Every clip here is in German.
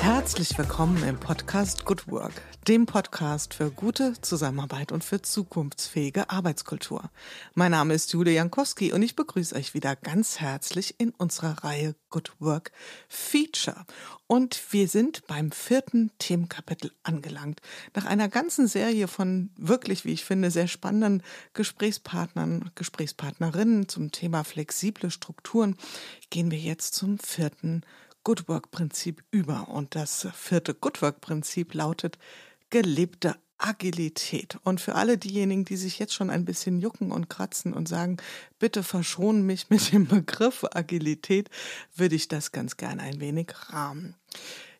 Herzlich willkommen im Podcast Good Work, dem Podcast für gute Zusammenarbeit und für zukunftsfähige Arbeitskultur. Mein Name ist Julia Jankowski und ich begrüße euch wieder ganz herzlich in unserer Reihe Good Work Feature. Und wir sind beim vierten Themenkapitel angelangt. Nach einer ganzen Serie von wirklich, wie ich finde, sehr spannenden Gesprächspartnern, Gesprächspartnerinnen zum Thema flexible Strukturen gehen wir jetzt zum vierten Good Work Prinzip über. Und das vierte Good Work Prinzip lautet gelebte Agilität. Und für alle diejenigen, die sich jetzt schon ein bisschen jucken und kratzen und sagen, bitte verschonen mich mit dem Begriff Agilität, würde ich das ganz gerne ein wenig rahmen.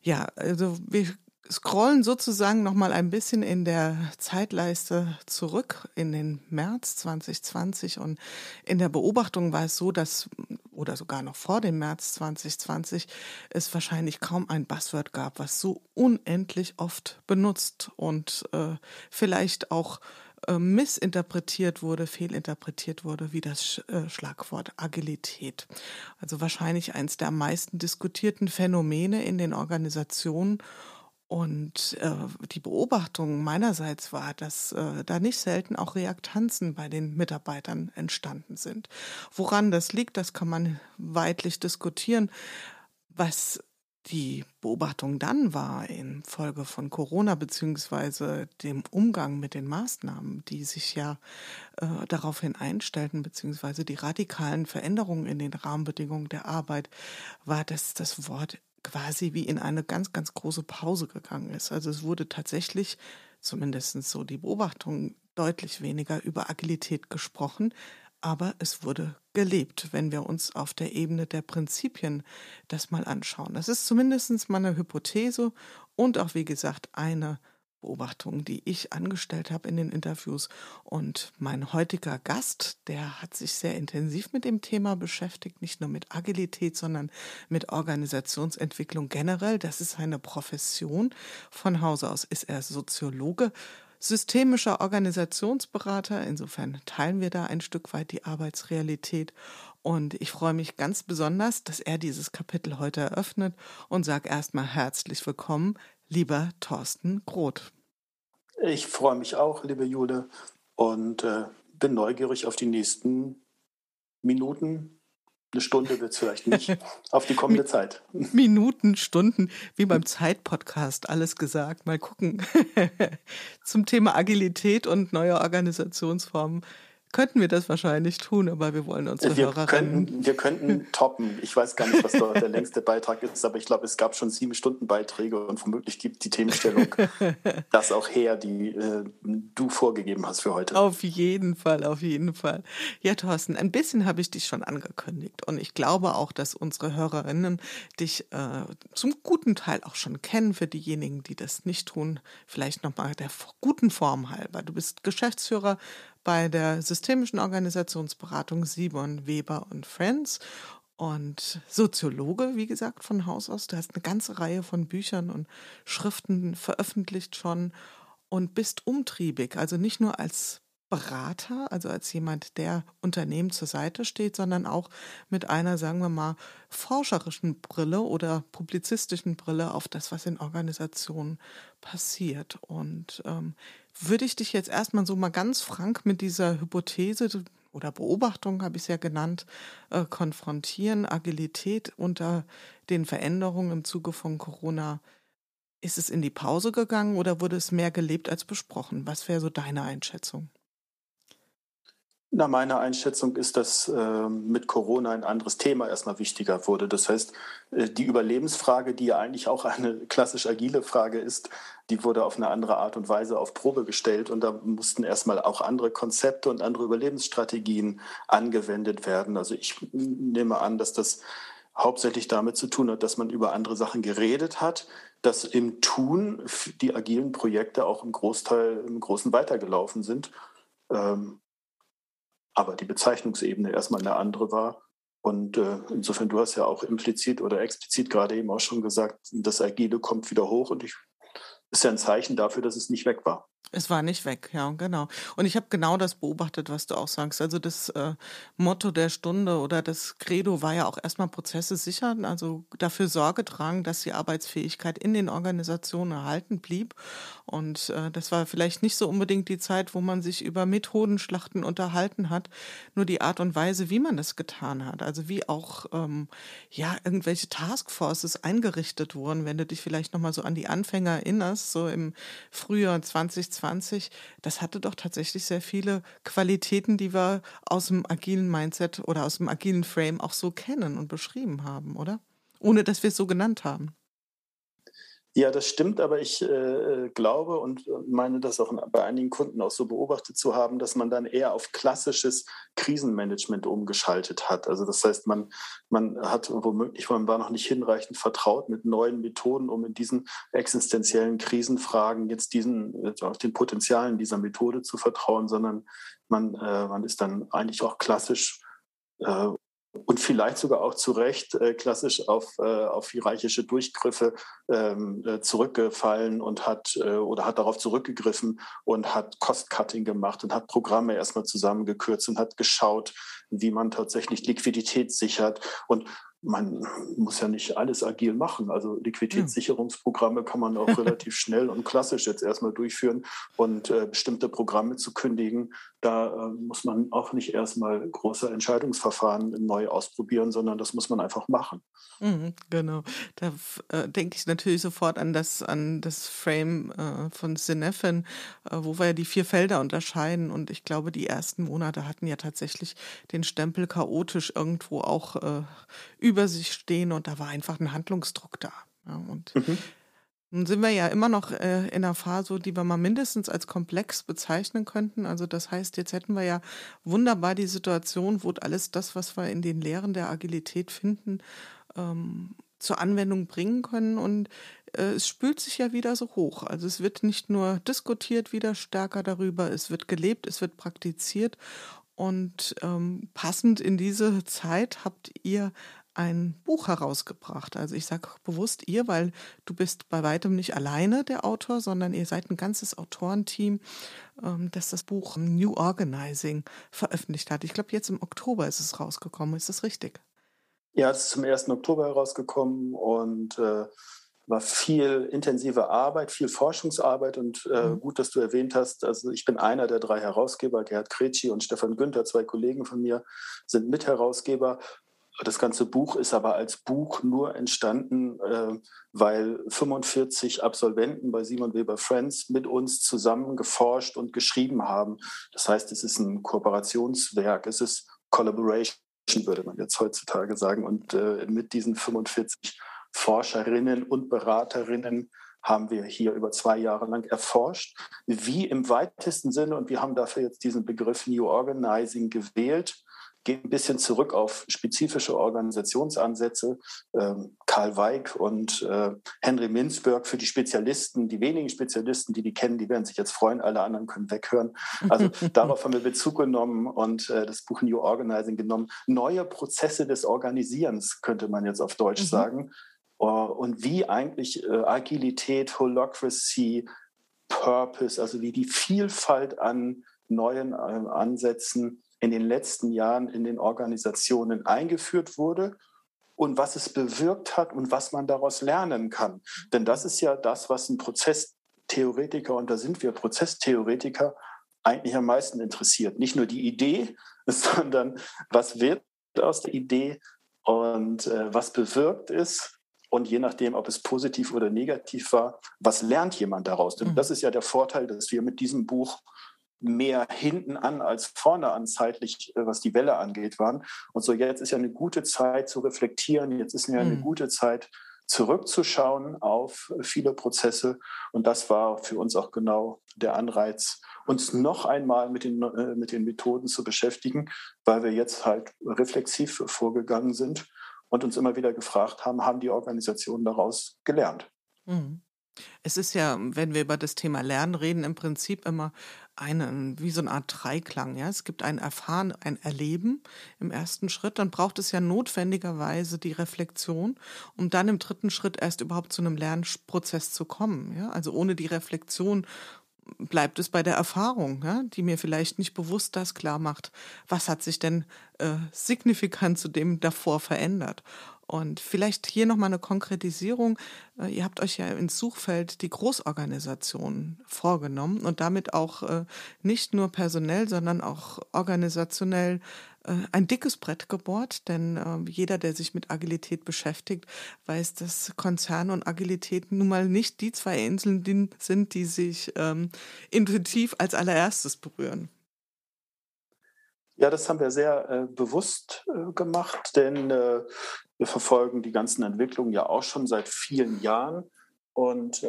Ja, also wir scrollen sozusagen noch mal ein bisschen in der Zeitleiste zurück in den März 2020 und in der Beobachtung war es so, dass oder sogar noch vor dem März 2020 es wahrscheinlich kaum ein Buzzword gab, was so unendlich oft benutzt und äh, vielleicht auch äh, missinterpretiert wurde, fehlinterpretiert wurde, wie das äh, Schlagwort Agilität. Also wahrscheinlich eins der am meisten diskutierten Phänomene in den Organisationen und äh, die Beobachtung meinerseits war, dass äh, da nicht selten auch Reaktanzen bei den Mitarbeitern entstanden sind. Woran das liegt, das kann man weitlich diskutieren. Was die Beobachtung dann war in Folge von Corona beziehungsweise dem Umgang mit den Maßnahmen, die sich ja äh, daraufhin einstellten, beziehungsweise die radikalen Veränderungen in den Rahmenbedingungen der Arbeit, war, dass das Wort quasi wie in eine ganz, ganz große Pause gegangen ist. Also es wurde tatsächlich, zumindest so die Beobachtung, deutlich weniger über Agilität gesprochen, aber es wurde gelebt, wenn wir uns auf der Ebene der Prinzipien das mal anschauen. Das ist zumindest mal eine Hypothese und auch, wie gesagt, eine Beobachtungen, die ich angestellt habe in den Interviews. Und mein heutiger Gast, der hat sich sehr intensiv mit dem Thema beschäftigt, nicht nur mit Agilität, sondern mit Organisationsentwicklung generell. Das ist seine Profession. Von Hause aus ist er Soziologe, systemischer Organisationsberater. Insofern teilen wir da ein Stück weit die Arbeitsrealität. Und ich freue mich ganz besonders, dass er dieses Kapitel heute eröffnet und sage erstmal herzlich willkommen, lieber Thorsten Groth. Ich freue mich auch, liebe Jule, und äh, bin neugierig auf die nächsten Minuten. Eine Stunde wird es vielleicht nicht, auf die kommende Zeit. Minuten, Stunden, wie beim Zeitpodcast, alles gesagt. Mal gucken. Zum Thema Agilität und neue Organisationsformen könnten wir das wahrscheinlich tun, aber wir wollen unsere wir Hörerinnen. Könnten, wir könnten toppen. Ich weiß gar nicht, was dort der längste Beitrag ist, aber ich glaube, es gab schon sieben Stunden Beiträge und womöglich gibt die Themenstellung das auch her, die äh, du vorgegeben hast für heute. Auf jeden Fall, auf jeden Fall. Ja, Thorsten, ein bisschen habe ich dich schon angekündigt und ich glaube auch, dass unsere Hörerinnen dich äh, zum guten Teil auch schon kennen. Für diejenigen, die das nicht tun, vielleicht nochmal der guten Form halber. Du bist Geschäftsführer bei der systemischen Organisationsberatung Simon Weber und Friends und Soziologe, wie gesagt, von Haus aus. Du hast eine ganze Reihe von Büchern und Schriften veröffentlicht schon und bist umtriebig, also nicht nur als Berater, also als jemand, der Unternehmen zur Seite steht, sondern auch mit einer, sagen wir mal, forscherischen Brille oder publizistischen Brille auf das, was in Organisationen passiert. Und ähm, würde ich dich jetzt erstmal so mal ganz frank mit dieser Hypothese oder Beobachtung, habe ich es ja genannt, äh, konfrontieren, Agilität unter den Veränderungen im Zuge von Corona. Ist es in die Pause gegangen oder wurde es mehr gelebt als besprochen? Was wäre so deine Einschätzung? Na, meine Einschätzung ist, dass äh, mit Corona ein anderes Thema erstmal wichtiger wurde. Das heißt, äh, die Überlebensfrage, die ja eigentlich auch eine klassisch agile Frage ist, die wurde auf eine andere Art und Weise auf Probe gestellt und da mussten erstmal auch andere Konzepte und andere Überlebensstrategien angewendet werden. Also ich nehme an, dass das hauptsächlich damit zu tun hat, dass man über andere Sachen geredet hat, dass im Tun die agilen Projekte auch im Großteil im Großen weitergelaufen sind. Ähm, aber die Bezeichnungsebene erstmal eine andere war. Und äh, insofern, du hast ja auch implizit oder explizit gerade eben auch schon gesagt, das Agile kommt wieder hoch und ich ist ja ein Zeichen dafür, dass es nicht weg war. Es war nicht weg, ja, genau. Und ich habe genau das beobachtet, was du auch sagst. Also das äh, Motto der Stunde oder das Credo war ja auch erstmal Prozesse sichern, also dafür Sorge tragen, dass die Arbeitsfähigkeit in den Organisationen erhalten blieb. Und äh, das war vielleicht nicht so unbedingt die Zeit, wo man sich über Methodenschlachten unterhalten hat, nur die Art und Weise, wie man das getan hat. Also wie auch ähm, ja irgendwelche Taskforces eingerichtet wurden, wenn du dich vielleicht nochmal so an die Anfänger erinnerst, so im Frühjahr 2020 2020, das hatte doch tatsächlich sehr viele Qualitäten, die wir aus dem agilen Mindset oder aus dem agilen Frame auch so kennen und beschrieben haben, oder? Ohne dass wir es so genannt haben. Ja, das stimmt, aber ich äh, glaube und meine das auch bei einigen Kunden auch so beobachtet zu haben, dass man dann eher auf klassisches Krisenmanagement umgeschaltet hat. Also das heißt, man, man hat womöglich, man war noch nicht hinreichend vertraut mit neuen Methoden, um in diesen existenziellen Krisenfragen jetzt diesen, auch den Potenzialen dieser Methode zu vertrauen, sondern man, äh, man ist dann eigentlich auch klassisch äh, und vielleicht sogar auch zu Recht äh, klassisch auf, äh, auf hierarchische Durchgriffe ähm, äh, zurückgefallen und hat äh, oder hat darauf zurückgegriffen und hat Cost-Cutting gemacht und hat Programme erstmal zusammengekürzt und hat geschaut, wie man tatsächlich Liquidität sichert. Und man muss ja nicht alles agil machen. Also Liquiditätssicherungsprogramme kann man auch relativ schnell und klassisch jetzt erstmal durchführen und äh, bestimmte Programme zu kündigen. Da äh, muss man auch nicht erstmal große Entscheidungsverfahren neu ausprobieren, sondern das muss man einfach machen. Mhm, genau. Da äh, denke ich natürlich sofort an das, an das Frame äh, von Cinefen, äh, wo wir ja die vier Felder unterscheiden. Und ich glaube, die ersten Monate hatten ja tatsächlich den Stempel chaotisch irgendwo auch äh, über sich stehen und da war einfach ein Handlungsdruck da. Ja, und mhm. Nun sind wir ja immer noch äh, in einer Phase, die wir mal mindestens als komplex bezeichnen könnten. Also das heißt, jetzt hätten wir ja wunderbar die Situation, wo alles das, was wir in den Lehren der Agilität finden, ähm, zur Anwendung bringen können. Und äh, es spült sich ja wieder so hoch. Also es wird nicht nur diskutiert wieder stärker darüber, es wird gelebt, es wird praktiziert. Und ähm, passend in diese Zeit habt ihr ein Buch herausgebracht. Also ich sage bewusst ihr, weil du bist bei weitem nicht alleine der Autor, sondern ihr seid ein ganzes Autorenteam, ähm, das das Buch New Organizing veröffentlicht hat. Ich glaube, jetzt im Oktober ist es rausgekommen. Ist das richtig? Ja, es ist zum 1. Oktober herausgekommen und äh, war viel intensive Arbeit, viel Forschungsarbeit und äh, mhm. gut, dass du erwähnt hast. Also ich bin einer der drei Herausgeber, Gerhard Kretschi und Stefan Günther, zwei Kollegen von mir, sind Mitherausgeber das ganze Buch ist aber als Buch nur entstanden, äh, weil 45 Absolventen bei Simon Weber Friends mit uns zusammen geforscht und geschrieben haben. Das heißt, es ist ein Kooperationswerk, es ist Collaboration, würde man jetzt heutzutage sagen. Und äh, mit diesen 45 Forscherinnen und Beraterinnen haben wir hier über zwei Jahre lang erforscht, wie im weitesten Sinne, und wir haben dafür jetzt diesen Begriff New Organizing gewählt, geht ein bisschen zurück auf spezifische Organisationsansätze. Ähm, Karl Weig und äh, Henry Minzberg für die Spezialisten, die wenigen Spezialisten, die die kennen, die werden sich jetzt freuen, alle anderen können weghören. Also darauf haben wir Bezug genommen und äh, das Buch New Organizing genommen. Neue Prozesse des Organisierens, könnte man jetzt auf Deutsch mhm. sagen. Uh, und wie eigentlich äh, Agilität, Holocracy, Purpose, also wie die Vielfalt an neuen äh, Ansätzen in den letzten Jahren in den Organisationen eingeführt wurde und was es bewirkt hat und was man daraus lernen kann. Denn das ist ja das, was ein Prozesstheoretiker, und da sind wir Prozesstheoretiker, eigentlich am meisten interessiert. Nicht nur die Idee, sondern was wird aus der Idee und äh, was bewirkt ist. Und je nachdem, ob es positiv oder negativ war, was lernt jemand daraus? Denn mhm. das ist ja der Vorteil, dass wir mit diesem Buch mehr hinten an als vorne an zeitlich, äh, was die Welle angeht, waren. Und so jetzt ist ja eine gute Zeit zu reflektieren, jetzt ist ja eine mhm. gute Zeit zurückzuschauen auf viele Prozesse. Und das war für uns auch genau der Anreiz, uns noch einmal mit den, äh, mit den Methoden zu beschäftigen, weil wir jetzt halt reflexiv vorgegangen sind und uns immer wieder gefragt haben, haben die Organisationen daraus gelernt? Mhm. Es ist ja, wenn wir über das Thema Lernen reden, im Prinzip immer eine, wie so eine Art Dreiklang. Ja? Es gibt ein Erfahren, ein Erleben im ersten Schritt, dann braucht es ja notwendigerweise die Reflexion, um dann im dritten Schritt erst überhaupt zu einem Lernprozess zu kommen. Ja? Also ohne die Reflexion bleibt es bei der Erfahrung, ja, die mir vielleicht nicht bewusst das klar macht, was hat sich denn äh, signifikant zu dem davor verändert. Und vielleicht hier nochmal eine Konkretisierung. Äh, ihr habt euch ja ins Suchfeld die Großorganisation vorgenommen und damit auch äh, nicht nur personell, sondern auch organisationell äh, ein dickes Brett gebohrt, denn äh, jeder, der sich mit Agilität beschäftigt, weiß, dass Konzern und Agilität nun mal nicht die zwei Inseln sind, die sich ähm, intuitiv als allererstes berühren. Ja, das haben wir sehr äh, bewusst äh, gemacht, denn äh, wir verfolgen die ganzen Entwicklungen ja auch schon seit vielen Jahren. Und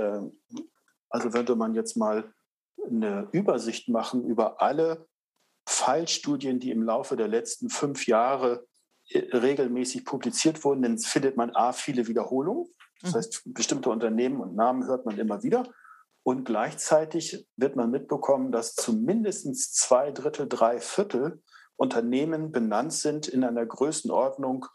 also würde man jetzt mal eine Übersicht machen über alle Fallstudien, die im Laufe der letzten fünf Jahre äh, regelmäßig publiziert wurden, dann findet man A, viele Wiederholungen. Das mhm. heißt, bestimmte Unternehmen und Namen hört man immer wieder. Und gleichzeitig wird man mitbekommen, dass zumindest zwei Drittel, drei Viertel Unternehmen benannt sind in einer Größenordnung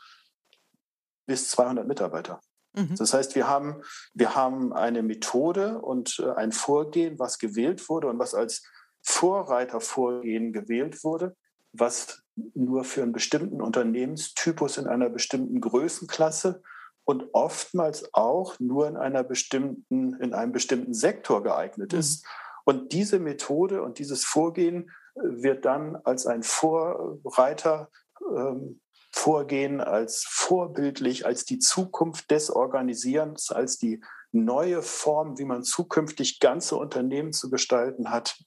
bis 200 Mitarbeiter. Mhm. Das heißt, wir haben, wir haben eine Methode und äh, ein Vorgehen, was gewählt wurde und was als Vorreitervorgehen gewählt wurde, was nur für einen bestimmten Unternehmenstypus in einer bestimmten Größenklasse und oftmals auch nur in einer bestimmten, in einem bestimmten Sektor geeignet mhm. ist. Und diese Methode und dieses Vorgehen äh, wird dann als ein Vorreiter ähm, vorgehen, als vorbildlich, als die Zukunft des Organisierens, als die neue Form, wie man zukünftig ganze Unternehmen zu gestalten hat,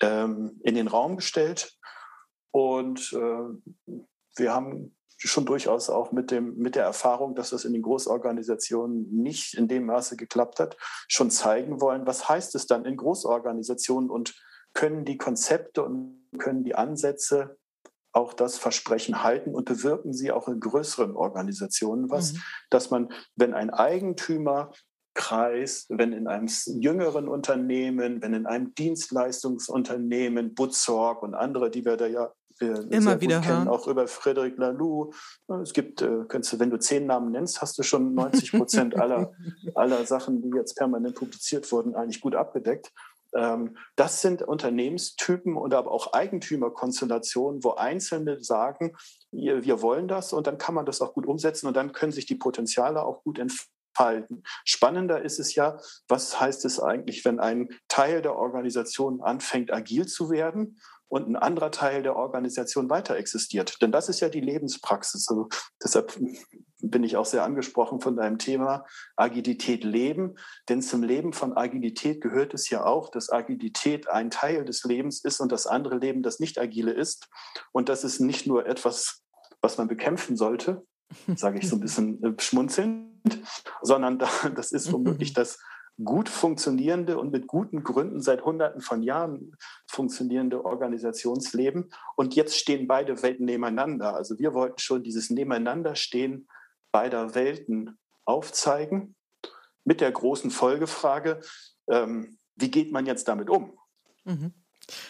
ähm, in den Raum gestellt. Und äh, wir haben schon durchaus auch mit, dem, mit der Erfahrung, dass das in den Großorganisationen nicht in dem Maße geklappt hat, schon zeigen wollen, was heißt es dann in Großorganisationen und können die Konzepte und können die Ansätze auch das Versprechen halten und bewirken sie auch in größeren Organisationen was, mhm. dass man, wenn ein Eigentümer Kreis, wenn in einem jüngeren Unternehmen, wenn in einem Dienstleistungsunternehmen, Butzorg und andere, die wir da ja immer wieder kennen, hören. auch über Frederic Laloux. Es gibt, äh, du, wenn du zehn Namen nennst, hast du schon 90 Prozent aller, aller Sachen, die jetzt permanent publiziert wurden, eigentlich gut abgedeckt. Ähm, das sind Unternehmenstypen und aber auch Eigentümerkonstellationen, wo Einzelne sagen, wir wollen das und dann kann man das auch gut umsetzen und dann können sich die Potenziale auch gut entfalten. Spannender ist es ja, was heißt es eigentlich, wenn ein Teil der Organisation anfängt, agil zu werden und ein anderer Teil der Organisation weiter existiert. Denn das ist ja die Lebenspraxis. Also deshalb bin ich auch sehr angesprochen von deinem Thema Agilität leben. Denn zum Leben von Agilität gehört es ja auch, dass Agilität ein Teil des Lebens ist und das andere Leben das nicht agile ist. Und das ist nicht nur etwas, was man bekämpfen sollte, sage ich so ein bisschen äh, schmunzelnd, sondern das ist womöglich das gut funktionierende und mit guten Gründen seit Hunderten von Jahren funktionierende Organisationsleben. Und jetzt stehen beide Welten nebeneinander. Also wir wollten schon dieses Nebeneinanderstehen beider Welten aufzeigen mit der großen Folgefrage, ähm, wie geht man jetzt damit um? Mhm.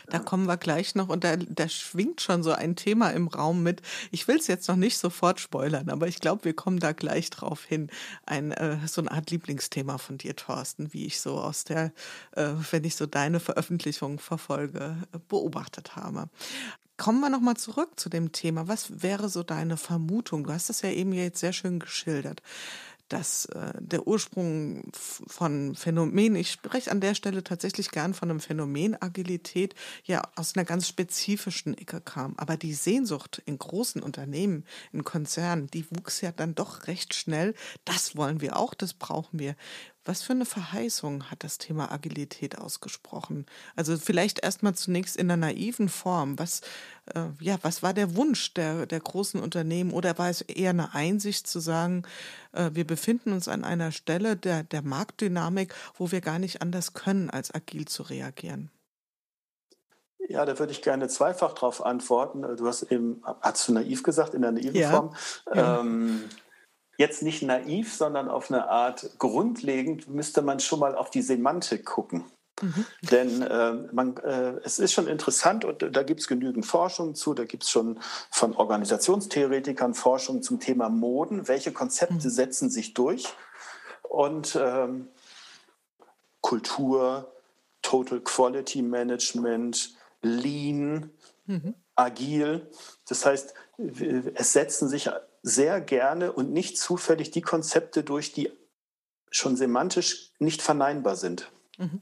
Da kommen wir gleich noch und da, da schwingt schon so ein Thema im Raum mit. Ich will es jetzt noch nicht sofort spoilern, aber ich glaube, wir kommen da gleich drauf hin. Ein, äh, so eine Art Lieblingsthema von dir, Thorsten, wie ich so aus der, äh, wenn ich so deine Veröffentlichung verfolge, beobachtet habe. Kommen wir nochmal zurück zu dem Thema. Was wäre so deine Vermutung? Du hast das ja eben jetzt sehr schön geschildert dass äh, der Ursprung von Phänomen, ich spreche an der Stelle tatsächlich gern von einem Phänomen Agilität, ja aus einer ganz spezifischen Ecke kam. Aber die Sehnsucht in großen Unternehmen, in Konzernen, die wuchs ja dann doch recht schnell. Das wollen wir auch, das brauchen wir. Was für eine Verheißung hat das Thema Agilität ausgesprochen? Also vielleicht erstmal zunächst in einer naiven Form. Was, äh, ja, was war der Wunsch der, der großen Unternehmen oder war es eher eine Einsicht zu sagen, äh, wir befinden uns an einer Stelle der, der Marktdynamik, wo wir gar nicht anders können, als agil zu reagieren? Ja, da würde ich gerne zweifach darauf antworten. Du hast eben, hast du naiv gesagt, in der naiven ja. Form. Ja. Ähm, jetzt nicht naiv, sondern auf eine Art grundlegend müsste man schon mal auf die Semantik gucken. Mhm. Denn äh, man, äh, es ist schon interessant und da gibt es genügend Forschung zu, da gibt es schon von Organisationstheoretikern Forschung zum Thema Moden, welche Konzepte mhm. setzen sich durch und ähm, Kultur, Total Quality Management, Lean, mhm. agil. Das heißt, es setzen sich sehr gerne und nicht zufällig die Konzepte durch, die schon semantisch nicht verneinbar sind. Mhm.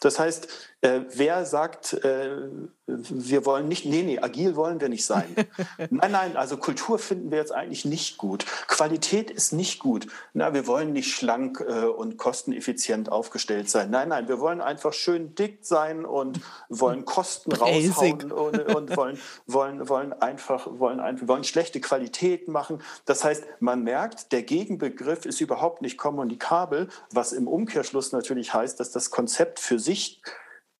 Das heißt, äh, wer sagt, äh, wir wollen nicht, nee, nee, agil wollen wir nicht sein. nein, nein, also Kultur finden wir jetzt eigentlich nicht gut. Qualität ist nicht gut. Na, wir wollen nicht schlank äh, und kosteneffizient aufgestellt sein. Nein, nein, wir wollen einfach schön dick sein und wollen Kosten raushauen und, und, wollen, wollen, wollen einfach, wollen, einfach, wollen schlechte Qualität machen. Das heißt, man merkt, der Gegenbegriff ist überhaupt nicht kommunikabel, was im Umkehrschluss natürlich heißt, dass das Konzept für sich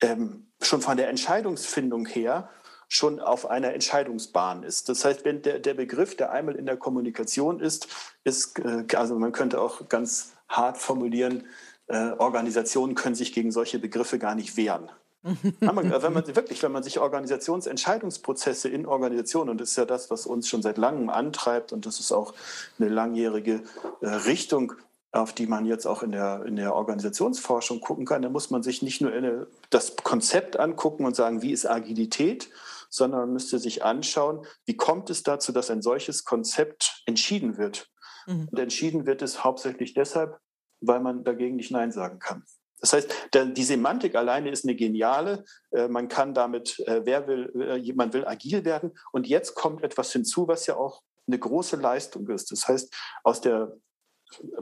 ähm, schon von der Entscheidungsfindung her schon auf einer Entscheidungsbahn ist. Das heißt, wenn der, der Begriff, der einmal in der Kommunikation ist, ist, äh, also man könnte auch ganz hart formulieren, äh, Organisationen können sich gegen solche Begriffe gar nicht wehren. wenn man wirklich, wenn man sich Organisationsentscheidungsprozesse in Organisationen, und das ist ja das, was uns schon seit langem antreibt, und das ist auch eine langjährige äh, Richtung, auf die man jetzt auch in der, in der Organisationsforschung gucken kann, da muss man sich nicht nur eine, das Konzept angucken und sagen, wie ist Agilität, sondern man müsste sich anschauen, wie kommt es dazu, dass ein solches Konzept entschieden wird. Mhm. Und entschieden wird es hauptsächlich deshalb, weil man dagegen nicht Nein sagen kann. Das heißt, die Semantik alleine ist eine geniale. Äh, man kann damit, äh, wer will, äh, man will agil werden. Und jetzt kommt etwas hinzu, was ja auch eine große Leistung ist. Das heißt, aus der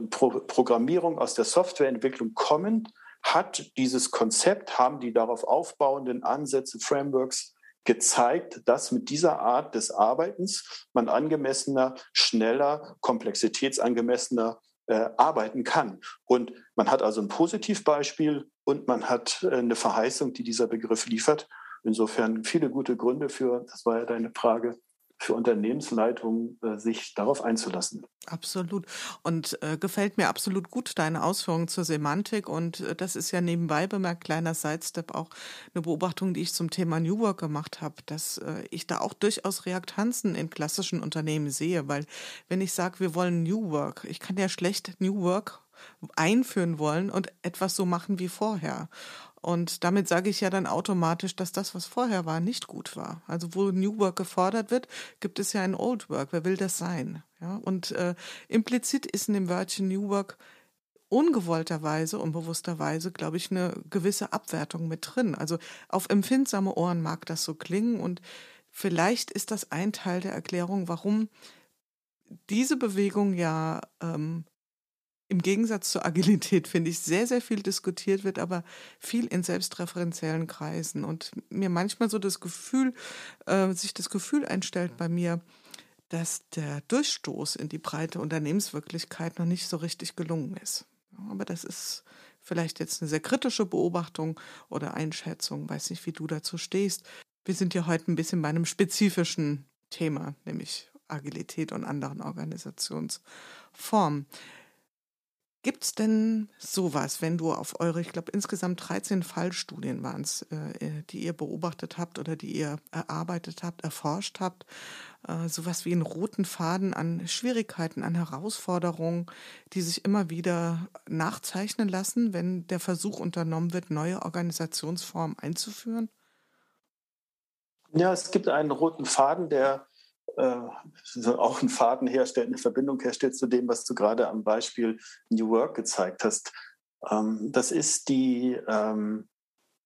Pro Programmierung, aus der Softwareentwicklung kommen, hat dieses Konzept, haben die darauf aufbauenden Ansätze, Frameworks gezeigt, dass mit dieser Art des Arbeitens man angemessener, schneller, komplexitätsangemessener äh, arbeiten kann. Und man hat also ein Positivbeispiel und man hat äh, eine Verheißung, die dieser Begriff liefert. Insofern viele gute Gründe für, das war ja deine Frage, für Unternehmensleitungen, äh, sich darauf einzulassen. Absolut. Und äh, gefällt mir absolut gut deine Ausführungen zur Semantik. Und äh, das ist ja nebenbei bemerkt, kleiner Sidestep, auch eine Beobachtung, die ich zum Thema New Work gemacht habe, dass äh, ich da auch durchaus Reaktanzen in klassischen Unternehmen sehe. Weil wenn ich sage, wir wollen New Work, ich kann ja schlecht New Work einführen wollen und etwas so machen wie vorher. Und damit sage ich ja dann automatisch, dass das, was vorher war, nicht gut war. Also wo New Work gefordert wird, gibt es ja ein Old Work. Wer will das sein? Ja, und äh, implizit ist in dem Wörtchen New Work ungewollterweise, unbewussterweise, glaube ich, eine gewisse Abwertung mit drin. Also auf empfindsame Ohren mag das so klingen und vielleicht ist das ein Teil der Erklärung, warum diese Bewegung ja ähm, im Gegensatz zur Agilität, finde ich, sehr, sehr viel diskutiert wird, aber viel in selbstreferenziellen Kreisen. Und mir manchmal so das Gefühl, äh, sich das Gefühl einstellt bei mir, dass der Durchstoß in die breite Unternehmenswirklichkeit noch nicht so richtig gelungen ist. Aber das ist vielleicht jetzt eine sehr kritische Beobachtung oder Einschätzung. Weiß nicht, wie du dazu stehst. Wir sind ja heute ein bisschen bei einem spezifischen Thema, nämlich Agilität und anderen Organisationsformen. Gibt es denn sowas, wenn du auf eure, ich glaube insgesamt 13 Fallstudien waren es, äh, die ihr beobachtet habt oder die ihr erarbeitet habt, erforscht habt, äh, sowas wie einen roten Faden an Schwierigkeiten, an Herausforderungen, die sich immer wieder nachzeichnen lassen, wenn der Versuch unternommen wird, neue Organisationsformen einzuführen? Ja, es gibt einen roten Faden, der äh, auch einen Faden herstellt, eine Verbindung herstellt zu dem, was du gerade am Beispiel New Work gezeigt hast. Ähm, das ist die, ähm,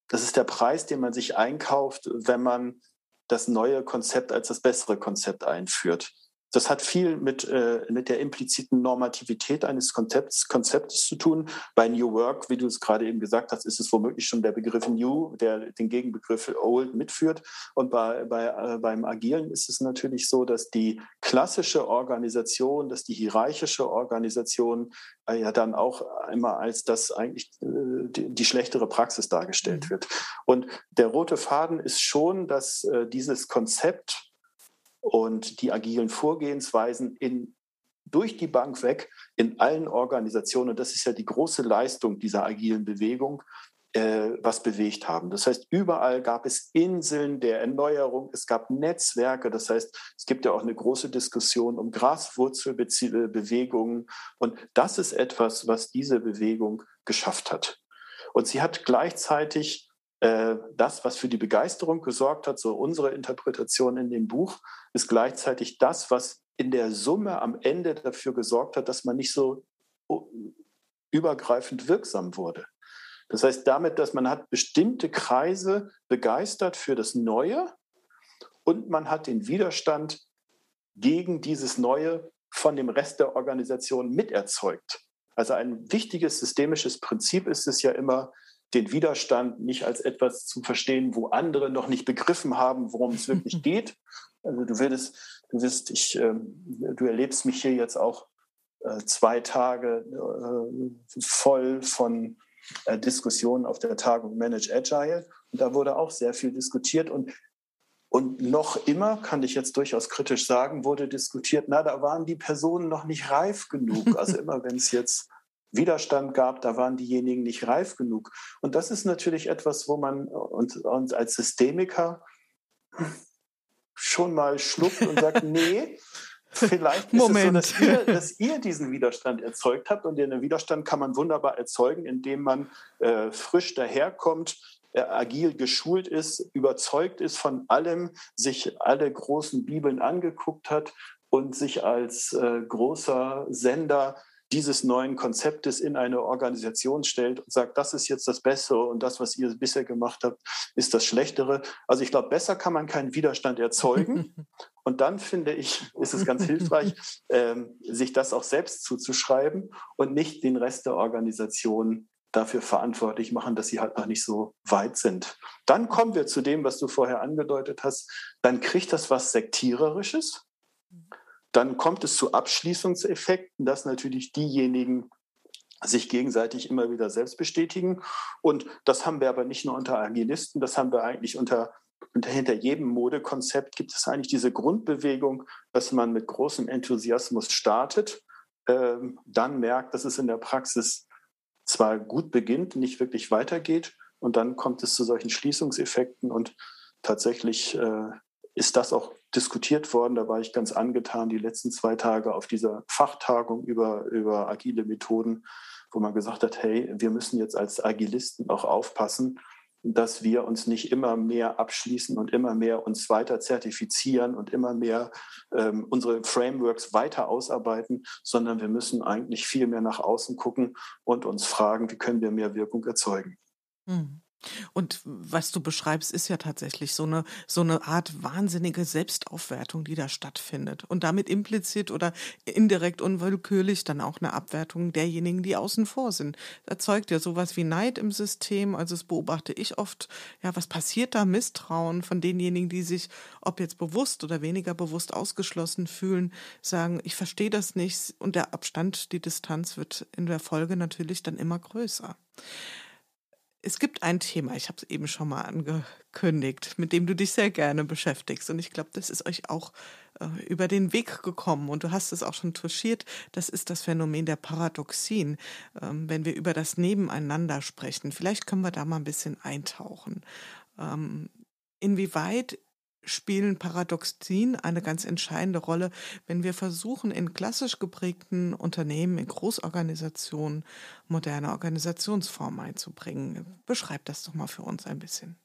das ist der Preis, den man sich einkauft, wenn man das neue Konzept als das bessere Konzept einführt. Das hat viel mit, äh, mit der impliziten Normativität eines Konzepts, Konzeptes zu tun. Bei New Work, wie du es gerade eben gesagt hast, ist es womöglich schon der Begriff New, der den Gegenbegriff Old mitführt. Und bei, bei, äh, beim Agilen ist es natürlich so, dass die klassische Organisation, dass die hierarchische Organisation äh, ja dann auch immer als das eigentlich äh, die, die, schlechtere Praxis dargestellt mhm. wird. Und der rote Faden ist schon, dass äh, dieses Konzept und die agilen Vorgehensweisen in, durch die Bank weg in allen Organisationen. Und das ist ja die große Leistung dieser agilen Bewegung, äh, was bewegt haben. Das heißt, überall gab es Inseln der Erneuerung, es gab Netzwerke. Das heißt, es gibt ja auch eine große Diskussion um Graswurzelbewegungen. Und das ist etwas, was diese Bewegung geschafft hat. Und sie hat gleichzeitig äh, das, was für die Begeisterung gesorgt hat, so unsere Interpretation in dem Buch, ist gleichzeitig das, was in der Summe am Ende dafür gesorgt hat, dass man nicht so übergreifend wirksam wurde. Das heißt damit, dass man hat bestimmte Kreise begeistert für das Neue und man hat den Widerstand gegen dieses Neue von dem Rest der Organisation miterzeugt. Also ein wichtiges systemisches Prinzip ist es ja immer, den Widerstand nicht als etwas zu verstehen, wo andere noch nicht begriffen haben, worum es wirklich geht. Also du würdest, du wirst, ich, äh, du erlebst mich hier jetzt auch äh, zwei Tage äh, voll von äh, Diskussionen auf der Tagung Manage Agile. Und da wurde auch sehr viel diskutiert. Und, und noch immer, kann ich jetzt durchaus kritisch sagen, wurde diskutiert, na, da waren die Personen noch nicht reif genug. Also immer, wenn es jetzt Widerstand gab, da waren diejenigen nicht reif genug. Und das ist natürlich etwas, wo man uns, uns als Systemiker schon mal schluckt und sagt, nee, vielleicht ist Moment. es so, dass ihr, dass ihr, diesen Widerstand erzeugt habt. Und den Widerstand kann man wunderbar erzeugen, indem man äh, frisch daherkommt, äh, agil geschult ist, überzeugt ist von allem, sich alle großen Bibeln angeguckt hat und sich als äh, großer Sender dieses neuen Konzeptes in eine Organisation stellt und sagt, das ist jetzt das Bessere und das, was ihr bisher gemacht habt, ist das Schlechtere. Also ich glaube, besser kann man keinen Widerstand erzeugen. Und dann finde ich, ist es ganz hilfreich, ähm, sich das auch selbst zuzuschreiben und nicht den Rest der Organisation dafür verantwortlich machen, dass sie halt noch nicht so weit sind. Dann kommen wir zu dem, was du vorher angedeutet hast. Dann kriegt das was Sektiererisches. Dann kommt es zu Abschließungseffekten, dass natürlich diejenigen sich gegenseitig immer wieder selbst bestätigen. Und das haben wir aber nicht nur unter Agilisten, das haben wir eigentlich unter, unter hinter jedem Modekonzept gibt es eigentlich diese Grundbewegung, dass man mit großem Enthusiasmus startet, ähm, dann merkt, dass es in der Praxis zwar gut beginnt, nicht wirklich weitergeht und dann kommt es zu solchen Schließungseffekten und tatsächlich äh, ist das auch diskutiert worden. Da war ich ganz angetan die letzten zwei Tage auf dieser Fachtagung über, über agile Methoden, wo man gesagt hat, hey, wir müssen jetzt als Agilisten auch aufpassen, dass wir uns nicht immer mehr abschließen und immer mehr uns weiter zertifizieren und immer mehr ähm, unsere Frameworks weiter ausarbeiten, sondern wir müssen eigentlich viel mehr nach außen gucken und uns fragen, wie können wir mehr Wirkung erzeugen. Mhm. Und was du beschreibst, ist ja tatsächlich so eine, so eine Art wahnsinnige Selbstaufwertung, die da stattfindet. Und damit implizit oder indirekt unwillkürlich dann auch eine Abwertung derjenigen, die außen vor sind. Erzeugt ja sowas wie Neid im System. Also das beobachte ich oft. Ja, was passiert da? Misstrauen von denjenigen, die sich, ob jetzt bewusst oder weniger bewusst ausgeschlossen fühlen, sagen, ich verstehe das nicht. Und der Abstand, die Distanz wird in der Folge natürlich dann immer größer. Es gibt ein Thema, ich habe es eben schon mal angekündigt, mit dem du dich sehr gerne beschäftigst. Und ich glaube, das ist euch auch äh, über den Weg gekommen. Und du hast es auch schon touchiert. Das ist das Phänomen der Paradoxien, ähm, wenn wir über das Nebeneinander sprechen. Vielleicht können wir da mal ein bisschen eintauchen. Ähm, inwieweit spielen Paradoxien eine ganz entscheidende Rolle, wenn wir versuchen, in klassisch geprägten Unternehmen, in Großorganisationen moderne Organisationsformen einzubringen. Beschreib das doch mal für uns ein bisschen.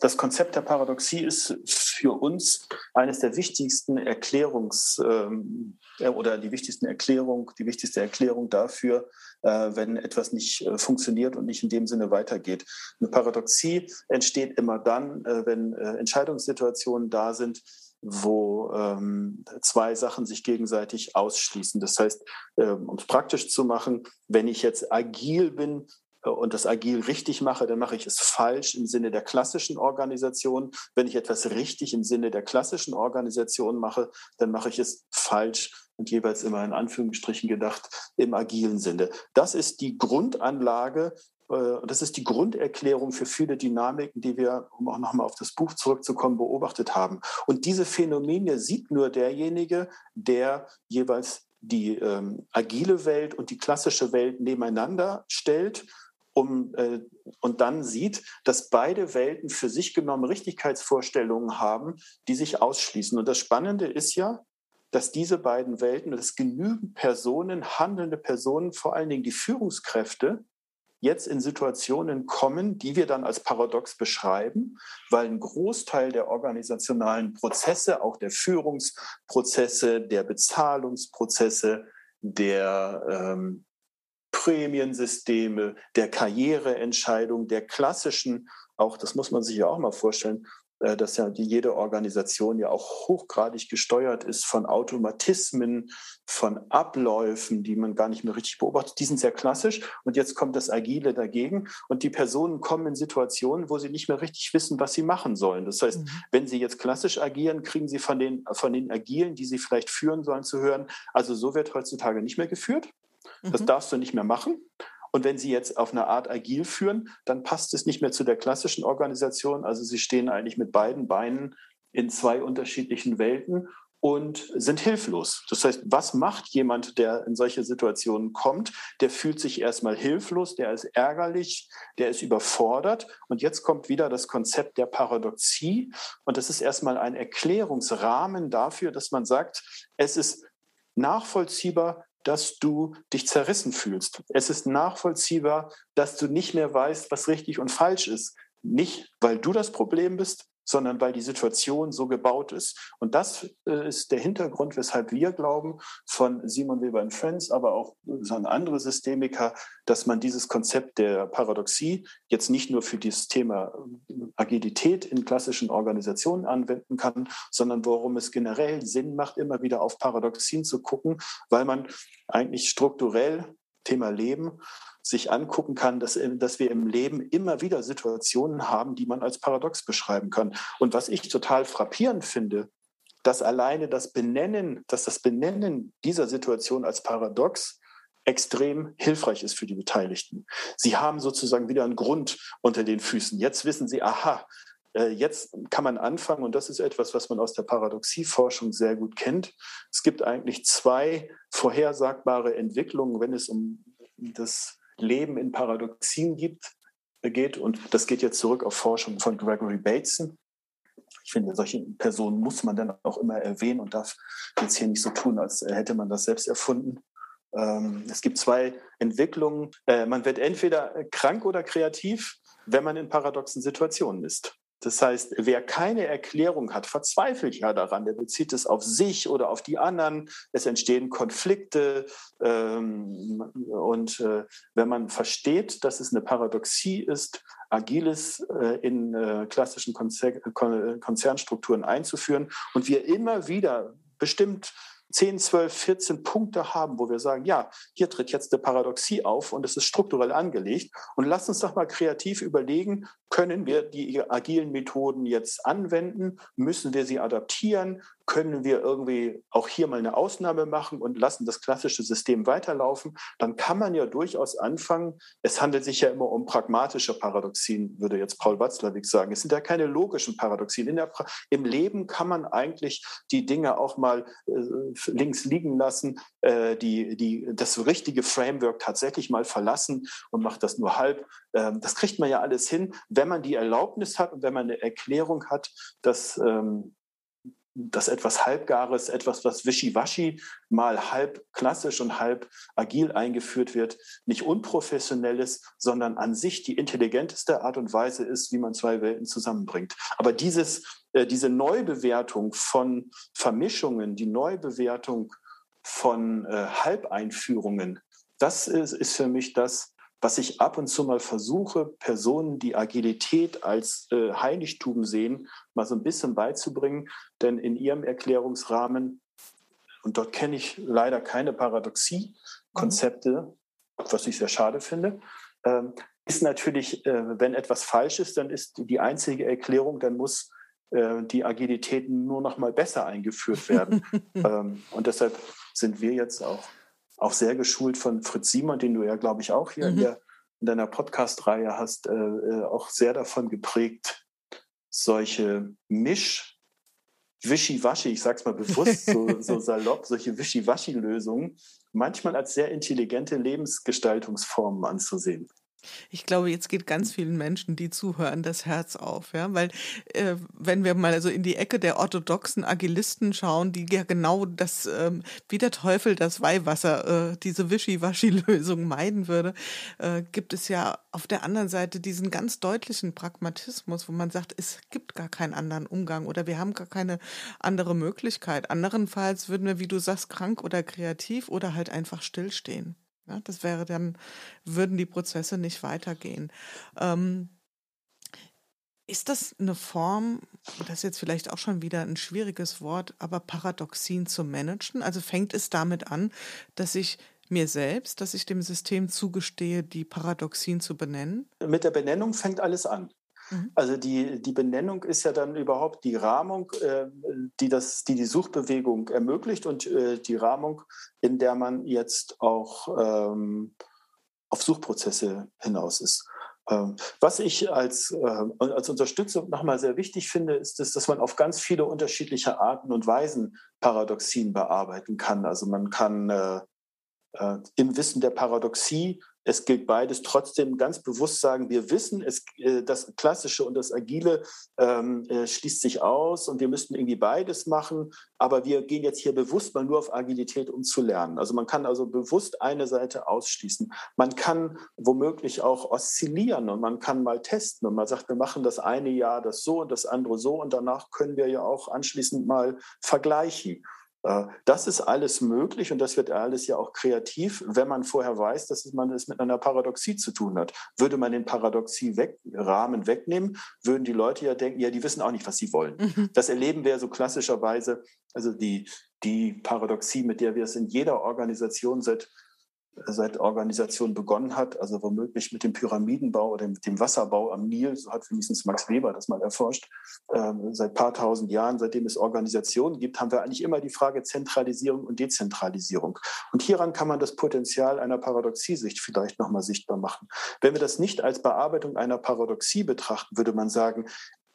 Das Konzept der Paradoxie ist für uns eines der wichtigsten Erklärungs- ähm, oder die wichtigsten Erklärung, die wichtigste Erklärung dafür, äh, wenn etwas nicht äh, funktioniert und nicht in dem Sinne weitergeht. Eine Paradoxie entsteht immer dann, äh, wenn Entscheidungssituationen da sind, wo ähm, zwei Sachen sich gegenseitig ausschließen. Das heißt, ähm, um es praktisch zu machen, wenn ich jetzt agil bin, und das agil richtig mache, dann mache ich es falsch im Sinne der klassischen Organisation. Wenn ich etwas richtig im Sinne der klassischen Organisation mache, dann mache ich es falsch und jeweils immer in Anführungsstrichen gedacht im agilen Sinne. Das ist die Grundanlage äh, das ist die Grunderklärung für viele Dynamiken, die wir, um auch nochmal auf das Buch zurückzukommen, beobachtet haben. Und diese Phänomene sieht nur derjenige, der jeweils die ähm, agile Welt und die klassische Welt nebeneinander stellt um, äh, und dann sieht, dass beide Welten für sich genommen Richtigkeitsvorstellungen haben, die sich ausschließen. Und das Spannende ist ja, dass diese beiden Welten, dass genügend Personen, handelnde Personen, vor allen Dingen die Führungskräfte, jetzt in Situationen kommen, die wir dann als paradox beschreiben, weil ein Großteil der organisationalen Prozesse, auch der Führungsprozesse, der Bezahlungsprozesse, der ähm, Prämiensysteme, der Karriereentscheidung, der klassischen, auch das muss man sich ja auch mal vorstellen, dass ja jede Organisation ja auch hochgradig gesteuert ist von Automatismen, von Abläufen, die man gar nicht mehr richtig beobachtet. Die sind sehr klassisch und jetzt kommt das Agile dagegen und die Personen kommen in Situationen, wo sie nicht mehr richtig wissen, was sie machen sollen. Das heißt, mhm. wenn sie jetzt klassisch agieren, kriegen sie von den, von den Agilen, die sie vielleicht führen sollen, zu hören, also so wird heutzutage nicht mehr geführt. Das mhm. darfst du nicht mehr machen. Und wenn Sie jetzt auf eine Art agil führen, dann passt es nicht mehr zu der klassischen Organisation. Also Sie stehen eigentlich mit beiden Beinen in zwei unterschiedlichen Welten und sind hilflos. Das heißt, was macht jemand, der in solche Situationen kommt? Der fühlt sich erstmal hilflos, der ist ärgerlich, der ist überfordert. Und jetzt kommt wieder das Konzept der Paradoxie. Und das ist erstmal ein Erklärungsrahmen dafür, dass man sagt, es ist nachvollziehbar, dass du dich zerrissen fühlst. Es ist nachvollziehbar, dass du nicht mehr weißt, was richtig und falsch ist. Nicht, weil du das Problem bist, sondern weil die Situation so gebaut ist. Und das äh, ist der Hintergrund, weshalb wir glauben, von Simon Weber und Friends, aber auch andere Systemiker, dass man dieses Konzept der Paradoxie jetzt nicht nur für dieses Thema äh, Agilität in klassischen Organisationen anwenden kann, sondern worum es generell Sinn macht, immer wieder auf Paradoxien zu gucken, weil man eigentlich strukturell Thema Leben sich angucken kann, dass, dass wir im Leben immer wieder Situationen haben, die man als paradox beschreiben kann. Und was ich total frappierend finde, dass alleine das Benennen, dass das Benennen dieser Situation als paradox extrem hilfreich ist für die Beteiligten. Sie haben sozusagen wieder einen Grund unter den Füßen. Jetzt wissen sie, aha, äh, Jetzt kann man anfangen, und das ist etwas, was man aus der Paradoxieforschung sehr gut kennt. Es gibt eigentlich zwei vorhersagbare Entwicklungen, wenn es um das Leben in Paradoxien gibt, geht. Und das geht jetzt zurück auf Forschung von Gregory Bateson. Ich finde, solche Personen muss man dann auch immer erwähnen und darf jetzt hier nicht so tun, als hätte man das selbst erfunden. Ähm, es gibt zwei Entwicklungen. Äh, man wird entweder krank oder kreativ, wenn man in paradoxen Situationen ist. Das heißt, wer keine Erklärung hat, verzweifelt ja daran. Der bezieht es auf sich oder auf die anderen. Es entstehen Konflikte. Ähm, und äh, wenn man versteht, dass es eine Paradoxie ist, Agiles äh, in äh, klassischen Konzer Konzernstrukturen einzuführen und wir immer wieder bestimmt 10, 12, 14 Punkte haben, wo wir sagen, ja, hier tritt jetzt eine Paradoxie auf und es ist strukturell angelegt. Und lass uns doch mal kreativ überlegen, können wir die agilen Methoden jetzt anwenden? Müssen wir sie adaptieren? Können wir irgendwie auch hier mal eine Ausnahme machen und lassen das klassische System weiterlaufen, dann kann man ja durchaus anfangen. Es handelt sich ja immer um pragmatische Paradoxien, würde jetzt Paul Watzlawick sagen. Es sind ja keine logischen Paradoxien. pra Im Leben kann man eigentlich die Dinge auch mal äh, links liegen lassen, äh, die, die, das richtige Framework tatsächlich mal verlassen und macht das nur halb. Ähm, das kriegt man ja alles hin, wenn man die Erlaubnis hat und wenn man eine Erklärung hat, dass ähm, dass etwas Halbgares, etwas, was wischiwaschi mal halb klassisch und halb agil eingeführt wird, nicht unprofessionell ist, sondern an sich die intelligenteste Art und Weise ist, wie man zwei Welten zusammenbringt. Aber dieses, äh, diese Neubewertung von Vermischungen, die Neubewertung von äh, Halbeinführungen, das ist, ist für mich das, was ich ab und zu mal versuche, Personen, die Agilität als äh, Heiligtum sehen, mal so ein bisschen beizubringen. Denn in ihrem Erklärungsrahmen, und dort kenne ich leider keine Paradoxie-Konzepte, was ich sehr schade finde, ähm, ist natürlich, äh, wenn etwas falsch ist, dann ist die einzige Erklärung, dann muss äh, die Agilität nur noch mal besser eingeführt werden. ähm, und deshalb sind wir jetzt auch auch sehr geschult von Fritz Simon, den du ja, glaube ich, auch hier mhm. in, der, in, deiner Podcast-Reihe hast, äh, äh, auch sehr davon geprägt, solche Misch, Wischiwaschi, ich sage es mal bewusst so, so salopp, solche Wischiwaschi-Lösungen manchmal als sehr intelligente Lebensgestaltungsformen anzusehen. Ich glaube, jetzt geht ganz vielen Menschen, die zuhören, das Herz auf, ja, weil äh, wenn wir mal so in die Ecke der orthodoxen Agilisten schauen, die ja genau das, ähm, wie der Teufel das Weihwasser, äh, diese Wischiwaschi-Lösung meiden würde, äh, gibt es ja auf der anderen Seite diesen ganz deutlichen Pragmatismus, wo man sagt, es gibt gar keinen anderen Umgang oder wir haben gar keine andere Möglichkeit. Anderenfalls würden wir, wie du sagst, krank oder kreativ oder halt einfach stillstehen. Ja, das wäre dann, würden die Prozesse nicht weitergehen. Ähm, ist das eine Form, das ist jetzt vielleicht auch schon wieder ein schwieriges Wort, aber Paradoxien zu managen? Also fängt es damit an, dass ich mir selbst, dass ich dem System zugestehe, die Paradoxien zu benennen? Mit der Benennung fängt alles an. Mhm. Also die, die Benennung ist ja dann überhaupt die Rahmung, äh, die, das, die die Suchbewegung ermöglicht und äh, die Rahmung, in der man jetzt auch ähm, auf Suchprozesse hinaus ist. Ähm, was ich als, äh, als Unterstützung nochmal sehr wichtig finde, ist, es, dass man auf ganz viele unterschiedliche Arten und Weisen Paradoxien bearbeiten kann. Also man kann äh, im Wissen der Paradoxie es gilt beides trotzdem ganz bewusst sagen, wir wissen, es, äh, das Klassische und das Agile ähm, äh, schließt sich aus und wir müssten irgendwie beides machen, aber wir gehen jetzt hier bewusst mal nur auf Agilität, um zu lernen. Also man kann also bewusst eine Seite ausschließen. Man kann womöglich auch oszillieren und man kann mal testen und man sagt, wir machen das eine Jahr das so und das andere so und danach können wir ja auch anschließend mal vergleichen. Äh, das ist alles möglich und das wird alles ja auch kreativ, wenn man vorher weiß, dass man es mit einer Paradoxie zu tun hat. Würde man den Paradoxie-Rahmen wegnehmen, würden die Leute ja denken, ja, die wissen auch nicht, was sie wollen. Mhm. Das erleben wir so klassischerweise, also die, die Paradoxie, mit der wir es in jeder Organisation seit seit Organisation begonnen hat, also womöglich mit dem Pyramidenbau oder mit dem Wasserbau am Nil, so hat wenigstens Max Weber das mal erforscht, äh, seit paar tausend Jahren, seitdem es Organisationen gibt, haben wir eigentlich immer die Frage Zentralisierung und Dezentralisierung. Und hieran kann man das Potenzial einer Paradoxiesicht vielleicht nochmal sichtbar machen. Wenn wir das nicht als Bearbeitung einer Paradoxie betrachten, würde man sagen,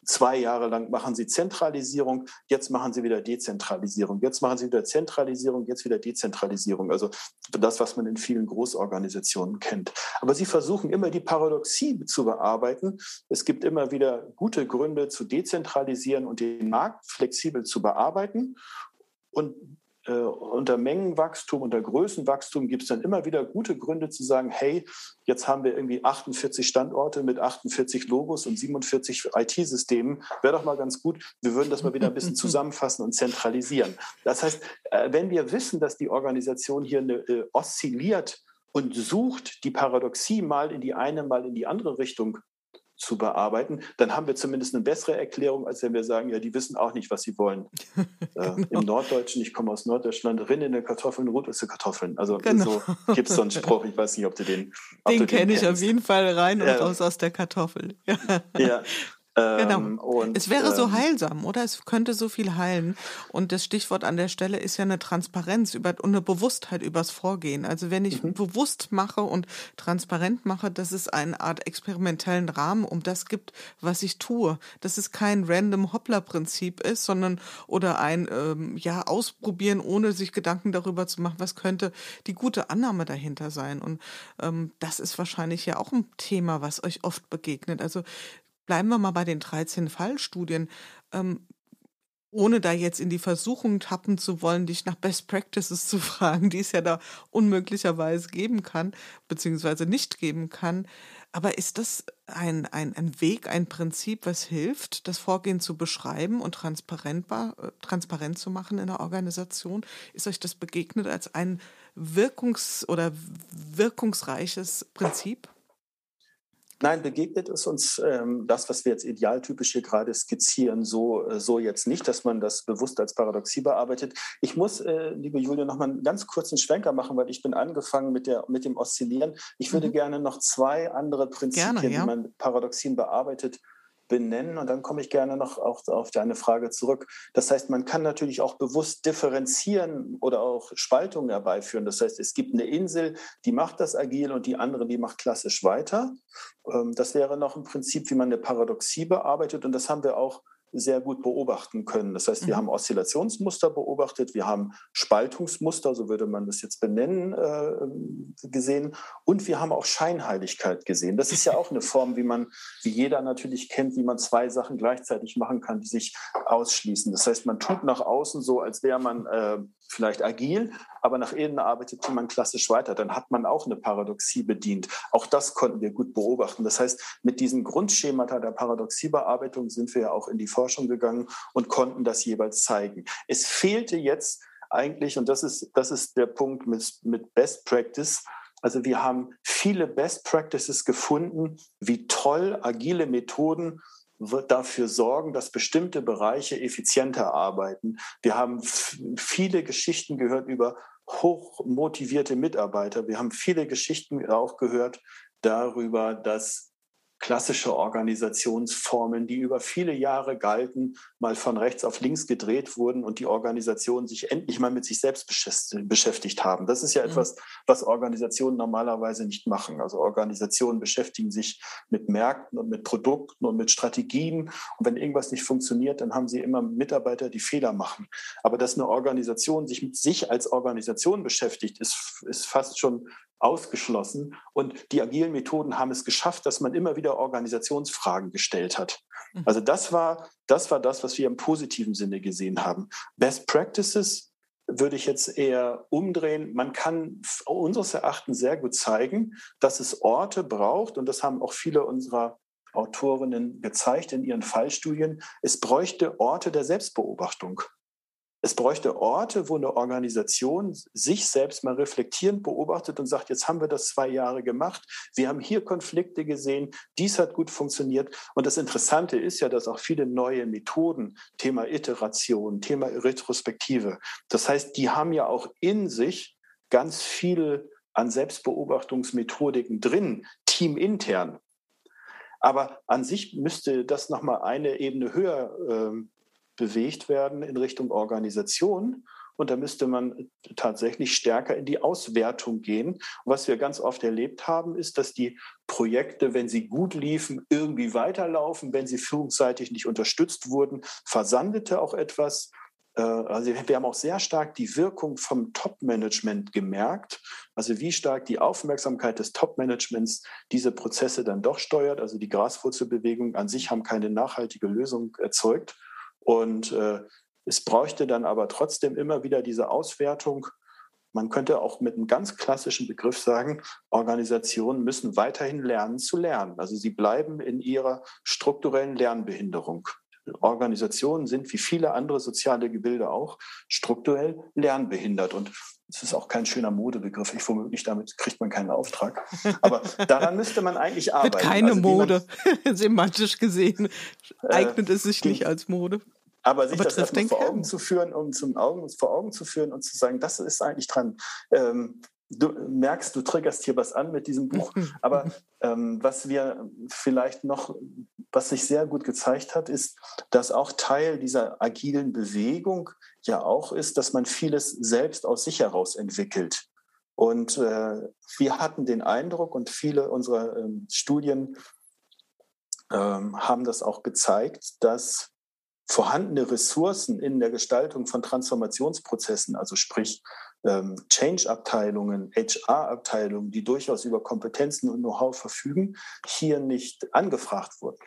Zwei Jahre lang machen sie Zentralisierung, jetzt machen sie wieder Dezentralisierung, jetzt machen sie wieder Zentralisierung, jetzt wieder Dezentralisierung. Also das, was man in vielen Großorganisationen kennt. Aber sie versuchen immer die Paradoxie zu bearbeiten. Es gibt immer wieder gute Gründe zu dezentralisieren und den Markt flexibel zu bearbeiten. Und äh, unter Mengenwachstum, unter Größenwachstum gibt es dann immer wieder gute Gründe zu sagen, hey, jetzt haben wir irgendwie 48 Standorte mit 48 Logos und 47 IT-Systemen. Wäre doch mal ganz gut, wir würden das mal wieder ein bisschen zusammenfassen und zentralisieren. Das heißt, äh, wenn wir wissen, dass die Organisation hier eine, äh, oszilliert und sucht die Paradoxie mal in die eine, mal in die andere Richtung zu bearbeiten, dann haben wir zumindest eine bessere Erklärung, als wenn wir sagen, ja, die wissen auch nicht, was sie wollen. genau. äh, Im Norddeutschen, ich komme aus Norddeutschland, rinnende Kartoffeln, roteste Kartoffeln. Also genau. so gibt es so einen Spruch, ich weiß nicht, ob du den Den kenne ich auf jeden Fall rein und äh, raus aus der Kartoffel. ja, Genau. Ähm, und, es wäre so ähm, heilsam, oder? Es könnte so viel heilen. Und das Stichwort an der Stelle ist ja eine Transparenz über, und eine Bewusstheit übers Vorgehen. Also wenn ich mhm. bewusst mache und transparent mache, dass es eine Art experimentellen Rahmen um das gibt, was ich tue. Dass es kein random Hoppler-Prinzip ist, sondern oder ein ähm, ja ausprobieren, ohne sich Gedanken darüber zu machen, was könnte die gute Annahme dahinter sein. Und ähm, das ist wahrscheinlich ja auch ein Thema, was euch oft begegnet. Also bleiben wir mal bei den 13 Fallstudien. Ähm, ohne da jetzt in die Versuchung tappen zu wollen, dich nach Best Practices zu fragen, die es ja da unmöglicherweise geben kann, beziehungsweise nicht geben kann. Aber ist das ein, ein, ein Weg, ein Prinzip, was hilft, das Vorgehen zu beschreiben und transparentbar, äh, transparent zu machen in der Organisation? Ist euch das begegnet als ein wirkungs- oder wirkungsreiches Prinzip? Nein, begegnet es uns ähm, das, was wir jetzt idealtypisch hier gerade skizzieren, so, äh, so jetzt nicht, dass man das bewusst als Paradoxie bearbeitet. Ich muss, äh, liebe Julia, noch mal einen ganz kurzen Schwenker machen, weil ich bin angefangen mit, der, mit dem Oszillieren. Ich würde mhm. gerne noch zwei andere Prinzipien, gerne, ja. wie man Paradoxien bearbeitet, benennen und dann komme ich gerne noch auch auf deine Frage zurück. Das heißt, man kann natürlich auch bewusst differenzieren oder auch Spaltungen herbeiführen. Das heißt, es gibt eine Insel, die macht das agil und die andere, die macht klassisch weiter. Ähm, das wäre noch ein Prinzip, wie man eine Paradoxie bearbeitet und das haben wir auch sehr gut beobachten können. Das heißt, wir mhm. haben Oszillationsmuster beobachtet, wir haben Spaltungsmuster, so würde man das jetzt benennen, äh, gesehen, und wir haben auch Scheinheiligkeit gesehen. Das ist ja auch eine Form, wie man, wie jeder natürlich kennt, wie man zwei Sachen gleichzeitig machen kann, die sich ausschließen. Das heißt, man tut nach außen so, als wäre man äh, vielleicht agil, aber nach innen arbeitet man klassisch weiter. Dann hat man auch eine Paradoxie bedient. Auch das konnten wir gut beobachten. Das heißt, mit diesen Grundschemata der Paradoxiebearbeitung sind wir ja auch in die Forschung gegangen und konnten das jeweils zeigen. Es fehlte jetzt eigentlich, und das ist, das ist der Punkt mit, mit Best Practice, also wir haben viele Best Practices gefunden, wie toll agile Methoden dafür sorgen, dass bestimmte Bereiche effizienter arbeiten. Wir haben viele Geschichten gehört über hochmotivierte Mitarbeiter. Wir haben viele Geschichten auch gehört darüber, dass klassische Organisationsformen, die über viele Jahre galten, mal von rechts auf links gedreht wurden und die Organisationen sich endlich mal mit sich selbst beschäftigt haben. Das ist ja mhm. etwas, was Organisationen normalerweise nicht machen. Also Organisationen beschäftigen sich mit Märkten und mit Produkten und mit Strategien. Und wenn irgendwas nicht funktioniert, dann haben sie immer Mitarbeiter, die Fehler machen. Aber dass eine Organisation sich mit sich als Organisation beschäftigt, ist, ist fast schon ausgeschlossen. Und die agilen Methoden haben es geschafft, dass man immer wieder Organisationsfragen gestellt hat. Mhm. Also das war, das war das, was wir im positiven Sinne gesehen haben. Best Practices würde ich jetzt eher umdrehen. Man kann unseres Erachtens sehr gut zeigen, dass es Orte braucht, und das haben auch viele unserer Autorinnen gezeigt in ihren Fallstudien. Es bräuchte Orte der Selbstbeobachtung. Es bräuchte Orte, wo eine Organisation sich selbst mal reflektierend beobachtet und sagt, jetzt haben wir das zwei Jahre gemacht, wir haben hier Konflikte gesehen, dies hat gut funktioniert. Und das Interessante ist ja, dass auch viele neue Methoden, Thema Iteration, Thema Retrospektive, das heißt, die haben ja auch in sich ganz viel an Selbstbeobachtungsmethodiken drin, teamintern. Aber an sich müsste das nochmal eine Ebene höher äh, bewegt werden in Richtung Organisation. Und da müsste man tatsächlich stärker in die Auswertung gehen. Was wir ganz oft erlebt haben, ist, dass die Projekte, wenn sie gut liefen, irgendwie weiterlaufen. Wenn sie führungsseitig nicht unterstützt wurden, versandete auch etwas. Äh, also wir haben auch sehr stark die Wirkung vom Top-Management gemerkt, also wie stark die Aufmerksamkeit des Top-Managements diese Prozesse dann doch steuert. Also die Graswurzelbewegungen an sich haben keine nachhaltige Lösung erzeugt. Und äh, es bräuchte dann aber trotzdem immer wieder diese Auswertung. Man könnte auch mit einem ganz klassischen Begriff sagen, Organisationen müssen weiterhin lernen zu lernen. Also sie bleiben in ihrer strukturellen Lernbehinderung. Organisationen sind wie viele andere soziale Gebilde auch strukturell lernbehindert. Und es ist auch kein schöner Modebegriff. Ich womöglich damit kriegt man keinen Auftrag. Aber daran müsste man eigentlich arbeiten. Wird keine also, Mode, semantisch gesehen, eignet äh, es sich nicht als Mode. Aber sich Aber das vor Augen zu führen, um zum Augen, vor Augen zu führen und zu sagen, das ist eigentlich dran. Ähm, du merkst, du triggerst hier was an mit diesem Buch. Aber ähm, was wir vielleicht noch, was sich sehr gut gezeigt hat, ist, dass auch Teil dieser agilen Bewegung ja auch ist, dass man vieles selbst aus sich heraus entwickelt. Und äh, wir hatten den Eindruck und viele unserer ähm, Studien ähm, haben das auch gezeigt, dass vorhandene Ressourcen in der Gestaltung von Transformationsprozessen, also sprich ähm, Change-Abteilungen, HR-Abteilungen, die durchaus über Kompetenzen und Know-how verfügen, hier nicht angefragt wurden.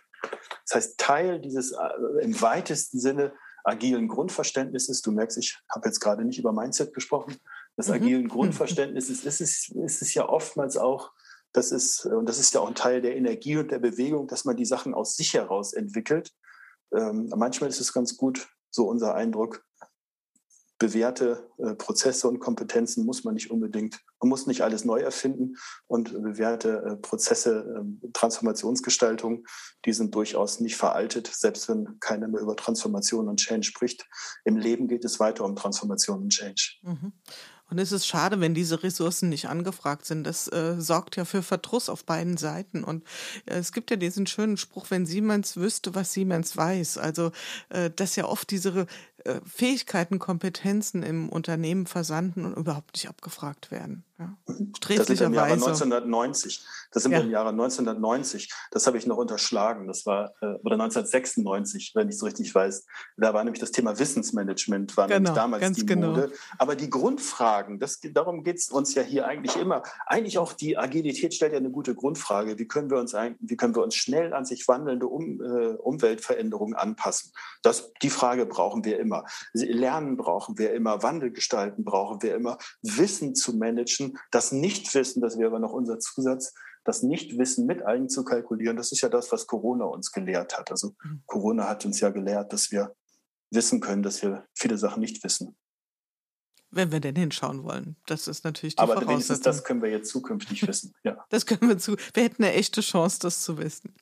Das heißt, Teil dieses äh, im weitesten Sinne agilen Grundverständnisses, du merkst, ich habe jetzt gerade nicht über Mindset gesprochen, des mhm. agilen Grundverständnisses ist es, ist es ja oftmals auch, das ist, und das ist ja auch ein Teil der Energie und der Bewegung, dass man die Sachen aus sich heraus entwickelt ähm, manchmal ist es ganz gut, so unser Eindruck, bewährte äh, Prozesse und Kompetenzen muss man nicht unbedingt, man muss nicht alles neu erfinden und bewährte äh, Prozesse, äh, Transformationsgestaltung, die sind durchaus nicht veraltet, selbst wenn keiner mehr über Transformation und Change spricht. Im Leben geht es weiter um Transformation und Change. Mhm. Und es ist schade, wenn diese Ressourcen nicht angefragt sind. Das äh, sorgt ja für Verdruss auf beiden Seiten. Und äh, es gibt ja diesen schönen Spruch, wenn Siemens wüsste, was Siemens weiß. Also, äh, dass ja oft diese äh, Fähigkeiten, Kompetenzen im Unternehmen versanden und überhaupt nicht abgefragt werden. Ja. Das sind im Jahre 1990. Das sind ja. im Jahre 1990. Das habe ich noch unterschlagen. Das war äh, oder 1996, wenn ich so richtig weiß. Da war nämlich das Thema Wissensmanagement war genau, damals die genau. Mode. Aber die Grundfragen, das, darum geht es uns ja hier eigentlich immer. Eigentlich auch die Agilität stellt ja eine gute Grundfrage. Wie können wir uns wie können wir uns schnell an sich wandelnde um, äh, Umweltveränderungen anpassen? Das, die Frage brauchen wir immer. Lernen brauchen wir immer. Wandel gestalten brauchen wir immer. Wissen zu managen das Nichtwissen, das wäre noch unser Zusatz, das Nichtwissen mit einzukalkulieren, das ist ja das, was Corona uns gelehrt hat. Also mhm. Corona hat uns ja gelehrt, dass wir wissen können, dass wir viele Sachen nicht wissen. Wenn wir denn hinschauen wollen. Das ist natürlich die Aber wenigstens das können wir jetzt zukünftig wissen. Ja. Das können wir zu. Wir hätten eine echte Chance, das zu wissen.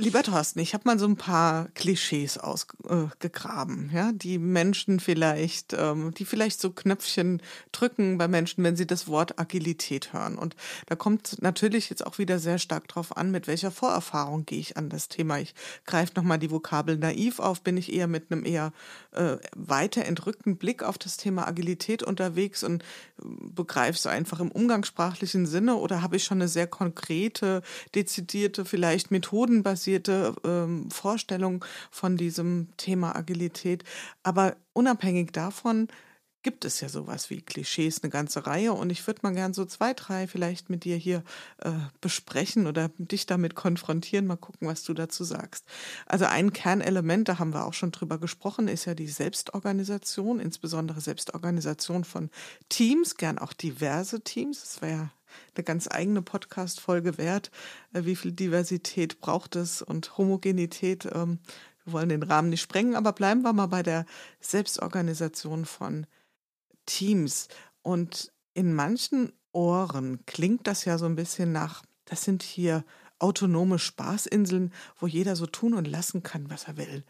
Lieber Thorsten, ich habe mal so ein paar Klischees ausgegraben, äh, ja, die Menschen vielleicht, ähm, die vielleicht so Knöpfchen drücken bei Menschen, wenn sie das Wort Agilität hören. Und da kommt natürlich jetzt auch wieder sehr stark drauf an, mit welcher Vorerfahrung gehe ich an das Thema. Ich greife nochmal die Vokabel naiv auf, bin ich eher mit einem eher äh, weiter entrückten Blick auf das Thema Agilität unterwegs und äh, begreife so einfach im umgangssprachlichen Sinne oder habe ich schon eine sehr konkrete, dezidierte, vielleicht methodenbasierte basierte ähm, Vorstellung von diesem Thema Agilität. Aber unabhängig davon gibt es ja sowas wie Klischees, eine ganze Reihe. Und ich würde mal gern so zwei, drei vielleicht mit dir hier äh, besprechen oder dich damit konfrontieren. Mal gucken, was du dazu sagst. Also ein Kernelement, da haben wir auch schon drüber gesprochen, ist ja die Selbstorganisation, insbesondere Selbstorganisation von Teams, gern auch diverse Teams. Das wäre ja eine ganz eigene Podcast-Folge wert. Äh, wie viel Diversität braucht es und Homogenität? Ähm, wir wollen den Rahmen nicht sprengen, aber bleiben wir mal bei der Selbstorganisation von Teams. Und in manchen Ohren klingt das ja so ein bisschen nach, das sind hier autonome Spaßinseln, wo jeder so tun und lassen kann, was er will.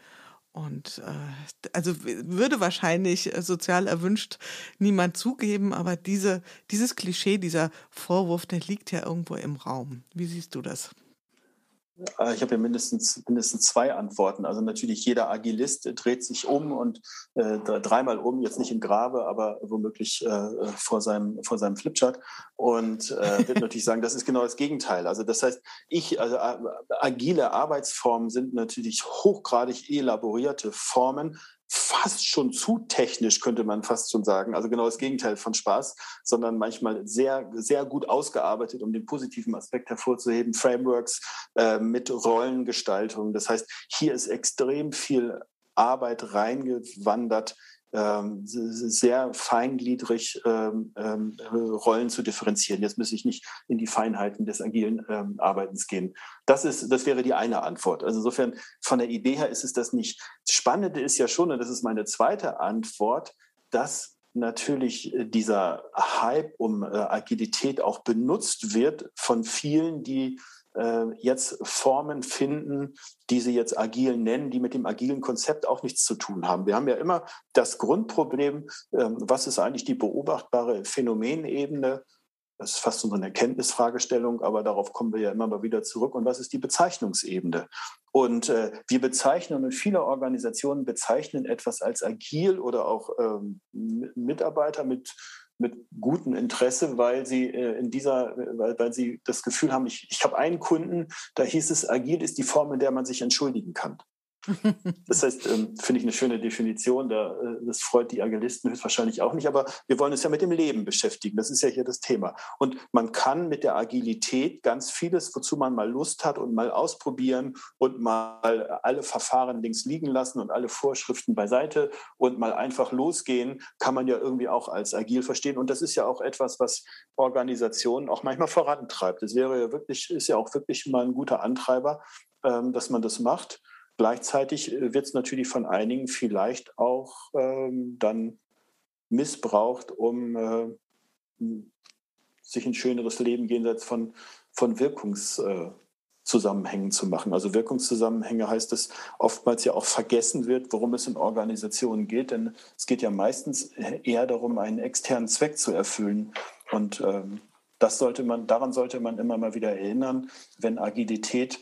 Und äh, also würde wahrscheinlich äh, sozial erwünscht niemand zugeben, aber diese, dieses Klischee, dieser Vorwurf, der liegt ja irgendwo im Raum. Wie siehst du das? Äh, ich habe ja mindestens, mindestens zwei Antworten. Also natürlich jeder Agilist dreht sich um und äh, dreimal um, jetzt nicht im Grabe, aber womöglich äh, vor, seinem, vor seinem Flipchart und äh, wird natürlich sagen, das ist genau das Gegenteil. Also das heißt, ich, also äh, agile Arbeitsformen sind natürlich hochgradig elaborierte Formen, fast schon zu technisch, könnte man fast schon sagen. Also genau das Gegenteil von Spaß, sondern manchmal sehr, sehr gut ausgearbeitet, um den positiven Aspekt hervorzuheben. Frameworks äh, mit Rollengestaltung. Das heißt, hier ist extrem viel Arbeit reingewandert, sehr feingliedrig ähm, ähm, Rollen zu differenzieren. Jetzt muss ich nicht in die Feinheiten des agilen ähm, Arbeitens gehen. Das, ist, das wäre die eine Antwort. Also insofern von der Idee her ist es das nicht. Das Spannende ist ja schon, und das ist meine zweite Antwort, dass natürlich äh, dieser Hype um äh, Agilität auch benutzt wird von vielen, die jetzt Formen finden, die sie jetzt agil nennen, die mit dem agilen Konzept auch nichts zu tun haben. Wir haben ja immer das Grundproblem, ähm, was ist eigentlich die beobachtbare Phänomenebene? Das ist fast so eine Erkenntnisfragestellung, aber darauf kommen wir ja immer mal wieder zurück. Und was ist die Bezeichnungsebene? Und äh, wir bezeichnen und viele Organisationen bezeichnen etwas als agil oder auch ähm, Mitarbeiter mit mit gutem Interesse, weil sie äh, in dieser, weil, weil sie das Gefühl haben, ich, ich habe einen Kunden, da hieß es, agil ist die Form, in der man sich entschuldigen kann. Das heißt, ähm, finde ich eine schöne Definition. Äh, das freut die Agilisten höchstwahrscheinlich auch nicht, aber wir wollen uns ja mit dem Leben beschäftigen. Das ist ja hier das Thema. Und man kann mit der Agilität ganz vieles, wozu man mal Lust hat und mal ausprobieren und mal alle Verfahren links liegen lassen und alle Vorschriften beiseite und mal einfach losgehen, kann man ja irgendwie auch als agil verstehen. Und das ist ja auch etwas, was Organisationen auch manchmal vorantreibt. Das wäre ja wirklich, ist ja auch wirklich mal ein guter Antreiber, ähm, dass man das macht. Gleichzeitig äh, wird es natürlich von einigen vielleicht auch ähm, dann missbraucht, um äh, sich ein schöneres Leben jenseits von, von Wirkungszusammenhängen äh, zu machen. Also Wirkungszusammenhänge heißt, dass oftmals ja auch vergessen wird, worum es in Organisationen geht, denn es geht ja meistens eher darum, einen externen Zweck zu erfüllen. Und ähm, das sollte man, daran sollte man immer mal wieder erinnern, wenn Agilität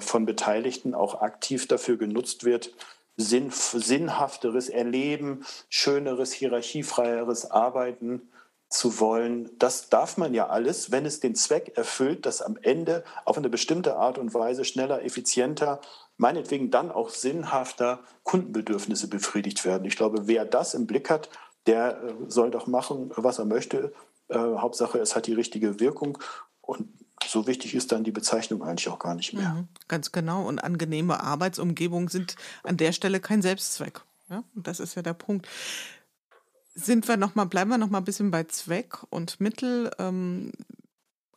von Beteiligten auch aktiv dafür genutzt wird, sinn, sinnhafteres Erleben, schöneres, hierarchiefreieres Arbeiten zu wollen, das darf man ja alles, wenn es den Zweck erfüllt, dass am Ende auf eine bestimmte Art und Weise schneller, effizienter, meinetwegen dann auch sinnhafter Kundenbedürfnisse befriedigt werden. Ich glaube, wer das im Blick hat, der äh, soll doch machen, was er möchte. Äh, Hauptsache, es hat die richtige Wirkung. Und so wichtig ist dann die Bezeichnung eigentlich auch gar nicht mehr. Mhm, ganz genau. Und angenehme Arbeitsumgebungen sind an der Stelle kein Selbstzweck. Ja? Und das ist ja der Punkt. Sind wir noch mal, bleiben wir noch mal ein bisschen bei Zweck und Mittel. Ähm,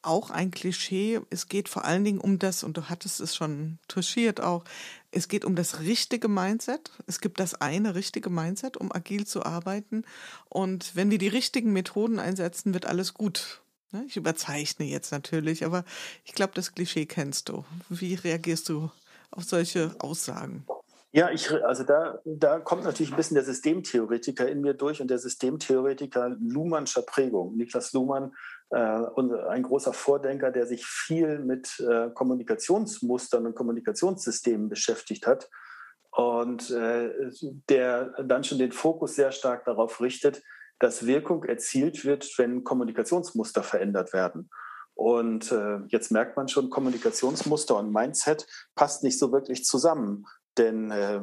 auch ein Klischee. Es geht vor allen Dingen um das, und du hattest es schon touchiert auch, es geht um das richtige Mindset. Es gibt das eine richtige Mindset, um agil zu arbeiten. Und wenn wir die richtigen Methoden einsetzen, wird alles gut. Ne, ich überzeichne jetzt natürlich, aber ich glaube, das Klischee kennst du. Wie reagierst du auf solche Aussagen? Ja, ich, also da, da kommt natürlich ein bisschen der Systemtheoretiker in mir durch und der Systemtheoretiker Luhmannscher Prägung. Niklas Luhmann, äh, ein großer Vordenker, der sich viel mit äh, Kommunikationsmustern und Kommunikationssystemen beschäftigt hat und äh, der dann schon den Fokus sehr stark darauf richtet, dass Wirkung erzielt wird, wenn Kommunikationsmuster verändert werden. Und äh, jetzt merkt man schon, Kommunikationsmuster und Mindset passt nicht so wirklich zusammen. Denn äh,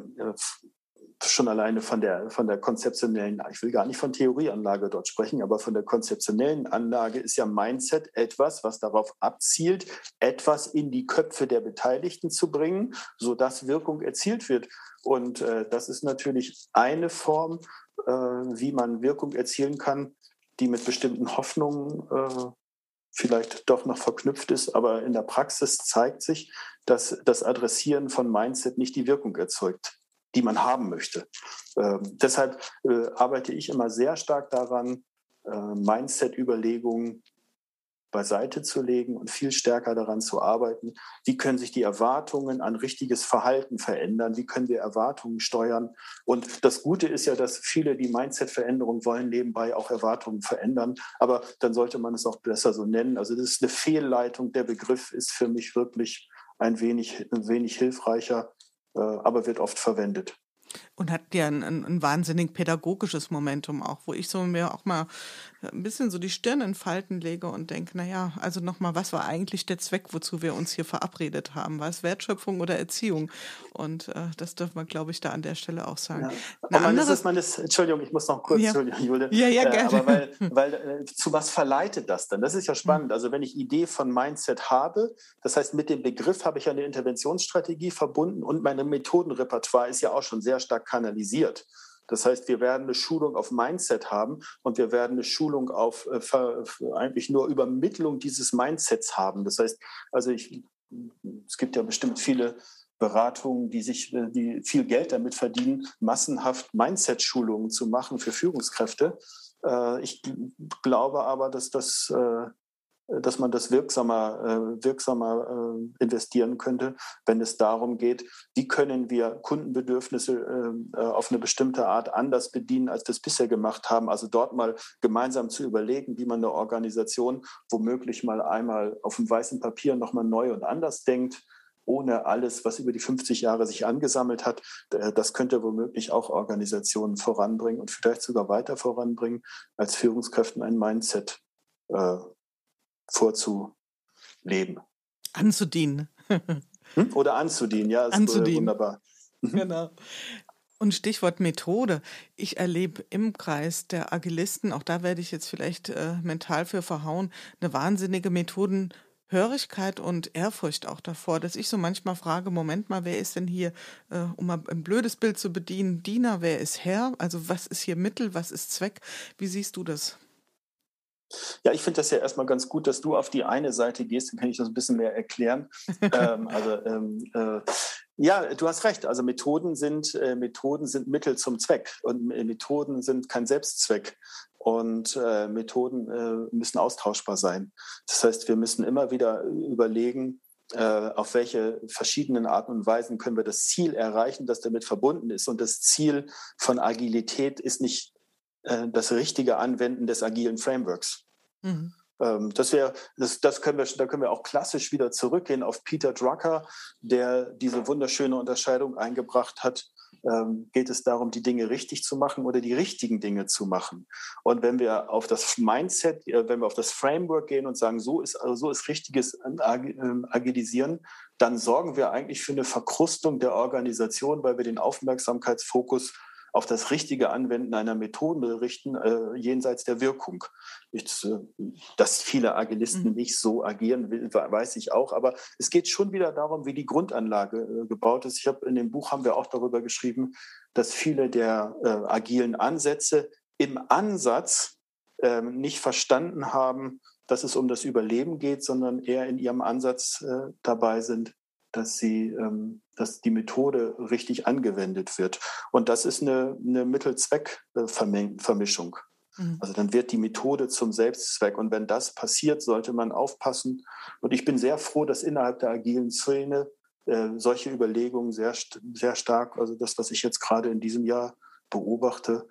schon alleine von der, von der konzeptionellen, ich will gar nicht von Theorieanlage dort sprechen, aber von der konzeptionellen Anlage ist ja Mindset etwas, was darauf abzielt, etwas in die Köpfe der Beteiligten zu bringen, sodass Wirkung erzielt wird. Und äh, das ist natürlich eine Form, äh, wie man Wirkung erzielen kann, die mit bestimmten Hoffnungen äh, vielleicht doch noch verknüpft ist. Aber in der Praxis zeigt sich, dass das Adressieren von Mindset nicht die Wirkung erzeugt, die man haben möchte. Ähm, deshalb äh, arbeite ich immer sehr stark daran, äh, Mindset-Überlegungen beiseite zu legen und viel stärker daran zu arbeiten, wie können sich die Erwartungen an richtiges Verhalten verändern, wie können wir Erwartungen steuern. Und das Gute ist ja, dass viele, die Mindset-Veränderung wollen, nebenbei auch Erwartungen verändern. Aber dann sollte man es auch besser so nennen. Also das ist eine Fehlleitung. Der Begriff ist für mich wirklich ein wenig, ein wenig hilfreicher, äh, aber wird oft verwendet. Und hat ja ein, ein, ein, wahnsinnig pädagogisches Momentum auch, wo ich so mir auch mal ein bisschen so die Stirn in Falten lege und denke, naja, also nochmal, was war eigentlich der Zweck, wozu wir uns hier verabredet haben? War es Wertschöpfung oder Erziehung? Und äh, das dürfen wir, glaube ich, da an der Stelle auch sagen. Ja. Aber anderes, man ist, Entschuldigung, ich muss noch kurz, ja. Entschuldigung, Julia. Ja, ja, gerne. Äh, aber weil, weil äh, zu was verleitet das denn? Das ist ja hm. spannend. Also wenn ich Idee von Mindset habe, das heißt, mit dem Begriff habe ich eine Interventionsstrategie verbunden und meine Methodenrepertoire ist ja auch schon sehr stark kanalisiert. Das heißt, wir werden eine Schulung auf Mindset haben und wir werden eine Schulung auf äh, eigentlich nur Übermittlung dieses Mindsets haben. Das heißt, also ich, es gibt ja bestimmt viele Beratungen, die sich, äh, die viel Geld damit verdienen, massenhaft Mindset-Schulungen zu machen für Führungskräfte. Äh, ich glaube aber, dass das äh, dass man das wirksamer, äh, wirksamer äh, investieren könnte, wenn es darum geht, wie können wir Kundenbedürfnisse äh, auf eine bestimmte Art anders bedienen, als wir es bisher gemacht haben. Also dort mal gemeinsam zu überlegen, wie man eine Organisation womöglich mal einmal auf dem weißen Papier nochmal neu und anders denkt ohne alles, was über die 50 Jahre sich angesammelt hat. Das könnte womöglich auch Organisationen voranbringen und vielleicht sogar weiter voranbringen, als Führungskräften ein Mindset vorzuleben. Anzudienen. hm? Oder anzudienen, ja, ist anzudienen. wunderbar. Mhm. Genau. Und Stichwort Methode. Ich erlebe im Kreis der Agilisten, auch da werde ich jetzt vielleicht äh, mental für verhauen, eine wahnsinnige Methodenhörigkeit und Ehrfurcht auch davor, dass ich so manchmal frage, Moment mal, wer ist denn hier, äh, um mal ein blödes Bild zu bedienen, Diener, wer ist Herr? Also was ist hier Mittel, was ist Zweck? Wie siehst du das? Ja, ich finde das ja erstmal ganz gut, dass du auf die eine Seite gehst, dann kann ich das ein bisschen mehr erklären. ähm, also ähm, äh, ja, du hast recht. Also Methoden sind äh, Methoden sind Mittel zum Zweck und Methoden sind kein Selbstzweck und äh, Methoden äh, müssen austauschbar sein. Das heißt, wir müssen immer wieder überlegen, äh, auf welche verschiedenen Arten und Weisen können wir das Ziel erreichen, das damit verbunden ist. Und das Ziel von Agilität ist nicht äh, das richtige Anwenden des agilen Frameworks. Mhm. Ähm, das wäre, das, das können wir, da können wir auch klassisch wieder zurückgehen auf Peter Drucker, der diese wunderschöne Unterscheidung eingebracht hat ähm, geht es darum, die Dinge richtig zu machen oder die richtigen Dinge zu machen. Und wenn wir auf das Mindset, äh, wenn wir auf das Framework gehen und sagen, so ist, also so ist richtiges ähm, Agilisieren, dann sorgen wir eigentlich für eine Verkrustung der Organisation, weil wir den Aufmerksamkeitsfokus auf das richtige Anwenden einer Methode richten, äh, jenseits der Wirkung. Ich, äh, dass viele Agilisten mhm. nicht so agieren, weiß ich auch, aber es geht schon wieder darum, wie die Grundanlage äh, gebaut ist. Ich habe in dem Buch haben wir auch darüber geschrieben, dass viele der äh, agilen Ansätze im Ansatz ähm, nicht verstanden haben, dass es um das Überleben geht, sondern eher in ihrem Ansatz äh, dabei sind, dass sie, ähm, dass die Methode richtig angewendet wird. Und das ist eine, eine Mittel-Zweck-Vermischung. Mhm. Also dann wird die Methode zum Selbstzweck. Und wenn das passiert, sollte man aufpassen. Und ich bin sehr froh, dass innerhalb der agilen Szene äh, solche Überlegungen sehr, sehr stark, also das, was ich jetzt gerade in diesem Jahr beobachte,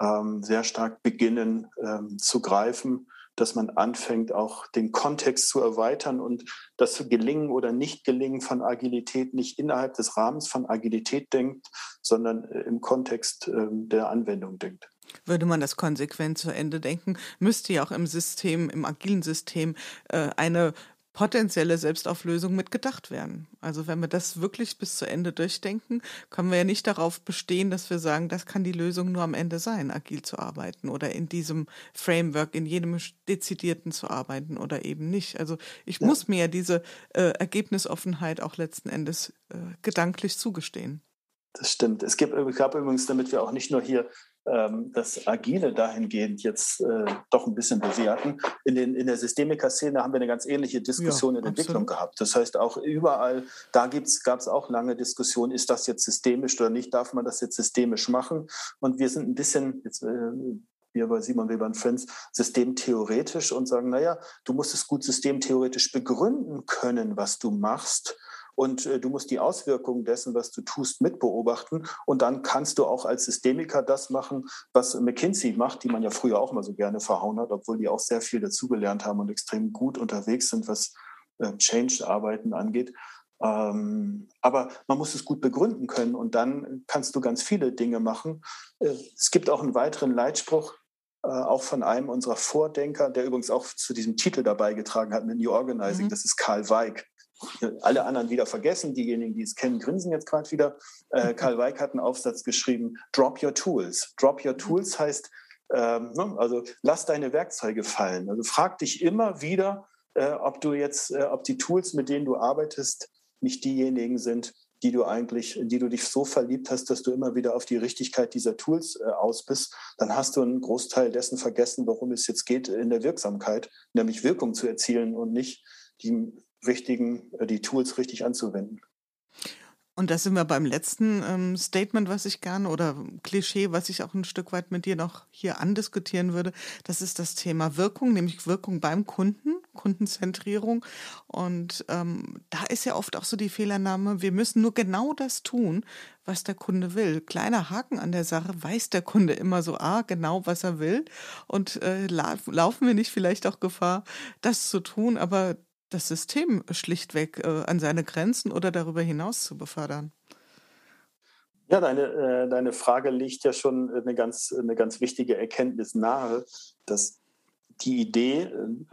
ähm, sehr stark beginnen ähm, zu greifen dass man anfängt, auch den Kontext zu erweitern und das Gelingen oder Nicht-Gelingen von Agilität nicht innerhalb des Rahmens von Agilität denkt, sondern äh, im Kontext ähm, der Anwendung denkt. Würde man das konsequent zu Ende denken, müsste ja auch im System, im agilen System, äh, eine potenzielle Selbstauflösung mitgedacht werden. Also wenn wir das wirklich bis zu Ende durchdenken, können wir ja nicht darauf bestehen, dass wir sagen, das kann die Lösung nur am Ende sein, agil zu arbeiten oder in diesem Framework, in jedem dezidierten zu arbeiten oder eben nicht. Also ich ja. muss mir diese äh, Ergebnisoffenheit auch letzten Endes äh, gedanklich zugestehen. Das stimmt. Es gibt, gab übrigens, damit wir auch nicht nur hier ähm, das Agile dahingehend jetzt äh, doch ein bisschen bewerten. In, den, in der Systemiker-Szene haben wir eine ganz ähnliche Diskussion ja, in Entwicklung gehabt. Das heißt, auch überall, da gab es auch lange Diskussionen, ist das jetzt systemisch oder nicht, darf man das jetzt systemisch machen? Und wir sind ein bisschen, jetzt, äh, wir bei Simon Weber und Friends, systemtheoretisch und sagen, naja, du musst es gut systemtheoretisch begründen können, was du machst und äh, du musst die Auswirkungen dessen, was du tust, mitbeobachten. Und dann kannst du auch als Systemiker das machen, was McKinsey macht, die man ja früher auch mal so gerne verhauen hat, obwohl die auch sehr viel dazugelernt haben und extrem gut unterwegs sind, was äh, Change-Arbeiten angeht. Ähm, aber man muss es gut begründen können und dann kannst du ganz viele Dinge machen. Äh, es gibt auch einen weiteren Leitspruch, äh, auch von einem unserer Vordenker, der übrigens auch zu diesem Titel dabei getragen hat mit New Organizing, mhm. das ist Karl Weig alle anderen wieder vergessen. Diejenigen, die es kennen, grinsen jetzt gerade wieder. Äh, Karl Weig hat einen Aufsatz geschrieben, Drop Your Tools. Drop Your Tools heißt, ähm, ne, also lass deine Werkzeuge fallen. Also frag dich immer wieder, äh, ob du jetzt, äh, ob die Tools, mit denen du arbeitest, nicht diejenigen sind, die du eigentlich, die du dich so verliebt hast, dass du immer wieder auf die Richtigkeit dieser Tools äh, aus bist, dann hast du einen Großteil dessen vergessen, worum es jetzt geht in der Wirksamkeit, nämlich Wirkung zu erzielen und nicht die richtigen, äh, die Tools richtig anzuwenden. Und da sind wir beim letzten ähm, Statement, was ich gerne oder Klischee, was ich auch ein Stück weit mit dir noch hier andiskutieren würde. Das ist das Thema Wirkung, nämlich Wirkung beim Kunden, Kundenzentrierung. Und ähm, da ist ja oft auch so die Fehlernahme, wir müssen nur genau das tun, was der Kunde will. Kleiner Haken an der Sache, weiß der Kunde immer so, ah, genau, was er will. Und äh, laufen wir nicht vielleicht auch Gefahr, das zu tun, aber das System schlichtweg äh, an seine Grenzen oder darüber hinaus zu befördern? Ja, deine, äh, deine Frage liegt ja schon eine ganz, eine ganz wichtige Erkenntnis nahe, dass die Idee,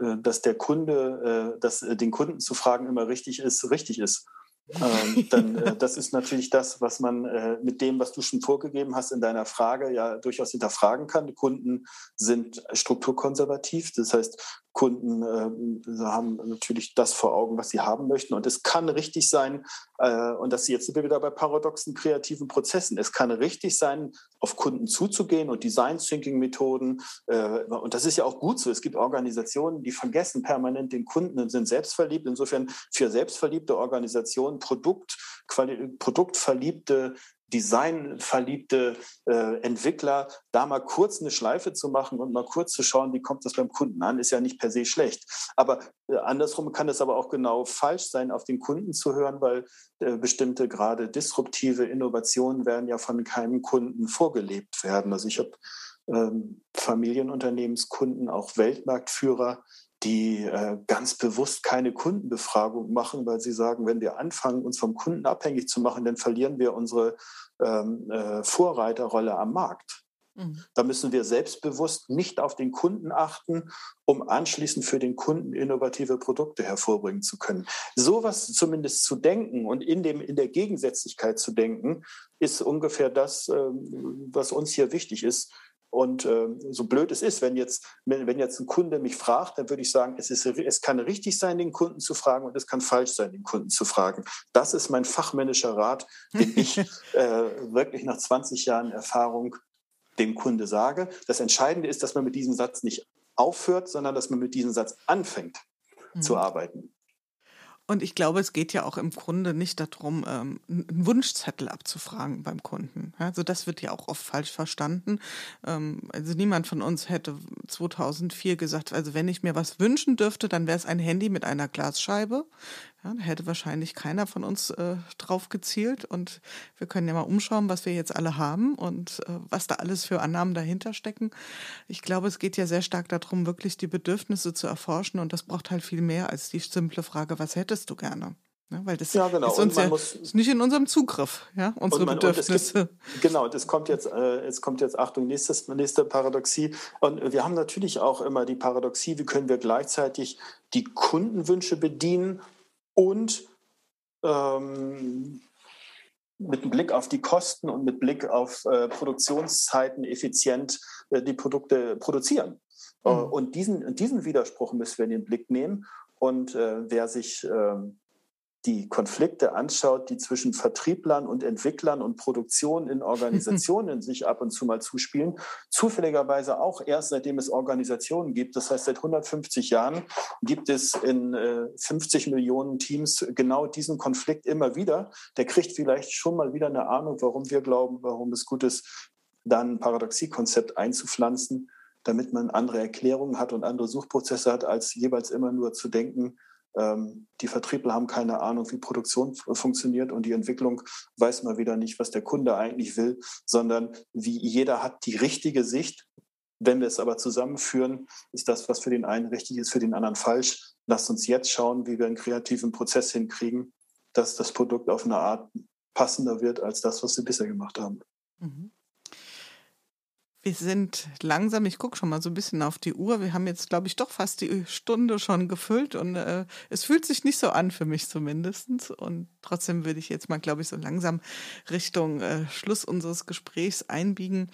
äh, dass der Kunde, äh, dass äh, den Kunden zu fragen immer richtig ist, richtig ist ähm, dann äh, das ist natürlich das, was man äh, mit dem, was du schon vorgegeben hast in deiner Frage, ja durchaus hinterfragen kann. Die Kunden sind strukturkonservativ, das heißt, Kunden äh, haben natürlich das vor Augen, was sie haben möchten. Und es kann richtig sein, äh, und das jetzt sind wir wieder bei paradoxen kreativen Prozessen. Es kann richtig sein, auf Kunden zuzugehen und Design Thinking Methoden. Äh, und das ist ja auch gut so. Es gibt Organisationen, die vergessen permanent den Kunden und sind selbstverliebt. Insofern für selbstverliebte Organisationen Produkt, produktverliebte designverliebte äh, Entwickler, da mal kurz eine Schleife zu machen und mal kurz zu schauen, wie kommt das beim Kunden an, ist ja nicht per se schlecht. Aber äh, andersrum kann es aber auch genau falsch sein, auf den Kunden zu hören, weil äh, bestimmte gerade disruptive Innovationen werden ja von keinem Kunden vorgelebt werden. Also ich habe ähm, Familienunternehmenskunden, auch Weltmarktführer, die äh, ganz bewusst keine Kundenbefragung machen, weil sie sagen, wenn wir anfangen, uns vom Kunden abhängig zu machen, dann verlieren wir unsere ähm, äh, Vorreiterrolle am Markt. Mhm. Da müssen wir selbstbewusst nicht auf den Kunden achten, um anschließend für den Kunden innovative Produkte hervorbringen zu können. Sowas zumindest zu denken und in, dem, in der Gegensätzlichkeit zu denken, ist ungefähr das, ähm, was uns hier wichtig ist. Und äh, so blöd es ist, wenn jetzt, wenn jetzt ein Kunde mich fragt, dann würde ich sagen, es, ist, es kann richtig sein, den Kunden zu fragen und es kann falsch sein, den Kunden zu fragen. Das ist mein fachmännischer Rat, den ich äh, wirklich nach 20 Jahren Erfahrung dem Kunde sage. Das Entscheidende ist, dass man mit diesem Satz nicht aufhört, sondern dass man mit diesem Satz anfängt mhm. zu arbeiten. Und ich glaube, es geht ja auch im Grunde nicht darum, ähm, einen Wunschzettel abzufragen beim Kunden. Also das wird ja auch oft falsch verstanden. Ähm, also niemand von uns hätte 2004 gesagt, also wenn ich mir was wünschen dürfte, dann wäre es ein Handy mit einer Glasscheibe. Ja, da hätte wahrscheinlich keiner von uns äh, drauf gezielt. Und wir können ja mal umschauen, was wir jetzt alle haben und äh, was da alles für Annahmen dahinter stecken. Ich glaube, es geht ja sehr stark darum, wirklich die Bedürfnisse zu erforschen. Und das braucht halt viel mehr als die simple Frage, was hättest du gerne? Ja, weil das ja, genau. ist uns ja ist nicht in unserem Zugriff, ja, unsere man, Bedürfnisse. Gibt, genau, das kommt jetzt, äh, es kommt jetzt, Achtung, nächstes, nächste Paradoxie. Und wir haben natürlich auch immer die Paradoxie, wie können wir gleichzeitig die Kundenwünsche bedienen und ähm, mit Blick auf die Kosten und mit Blick auf äh, Produktionszeiten effizient äh, die Produkte produzieren. Äh, mhm. und diesen, diesen Widerspruch müssen wir in den Blick nehmen. Und äh, wer sich ähm, die Konflikte anschaut, die zwischen Vertrieblern und Entwicklern und Produktion in Organisationen sich ab und zu mal zuspielen, zufälligerweise auch erst seitdem es Organisationen gibt. Das heißt, seit 150 Jahren gibt es in äh, 50 Millionen Teams genau diesen Konflikt immer wieder. Der kriegt vielleicht schon mal wieder eine Ahnung, warum wir glauben, warum es gut ist, dann ein Paradoxiekonzept einzupflanzen, damit man andere Erklärungen hat und andere Suchprozesse hat, als jeweils immer nur zu denken, ähm, die Vertriebler haben keine Ahnung, wie Produktion funktioniert und die Entwicklung weiß mal wieder nicht, was der Kunde eigentlich will, sondern wie jeder hat die richtige Sicht. Wenn wir es aber zusammenführen, ist das, was für den einen richtig ist, für den anderen falsch. Lasst uns jetzt schauen, wie wir einen kreativen Prozess hinkriegen, dass das Produkt auf eine Art passender wird als das, was wir bisher gemacht haben. Mhm. Wir sind langsam, ich gucke schon mal so ein bisschen auf die Uhr. Wir haben jetzt, glaube ich, doch fast die Stunde schon gefüllt und äh, es fühlt sich nicht so an für mich zumindest. Und trotzdem würde ich jetzt mal, glaube ich, so langsam Richtung äh, Schluss unseres Gesprächs einbiegen.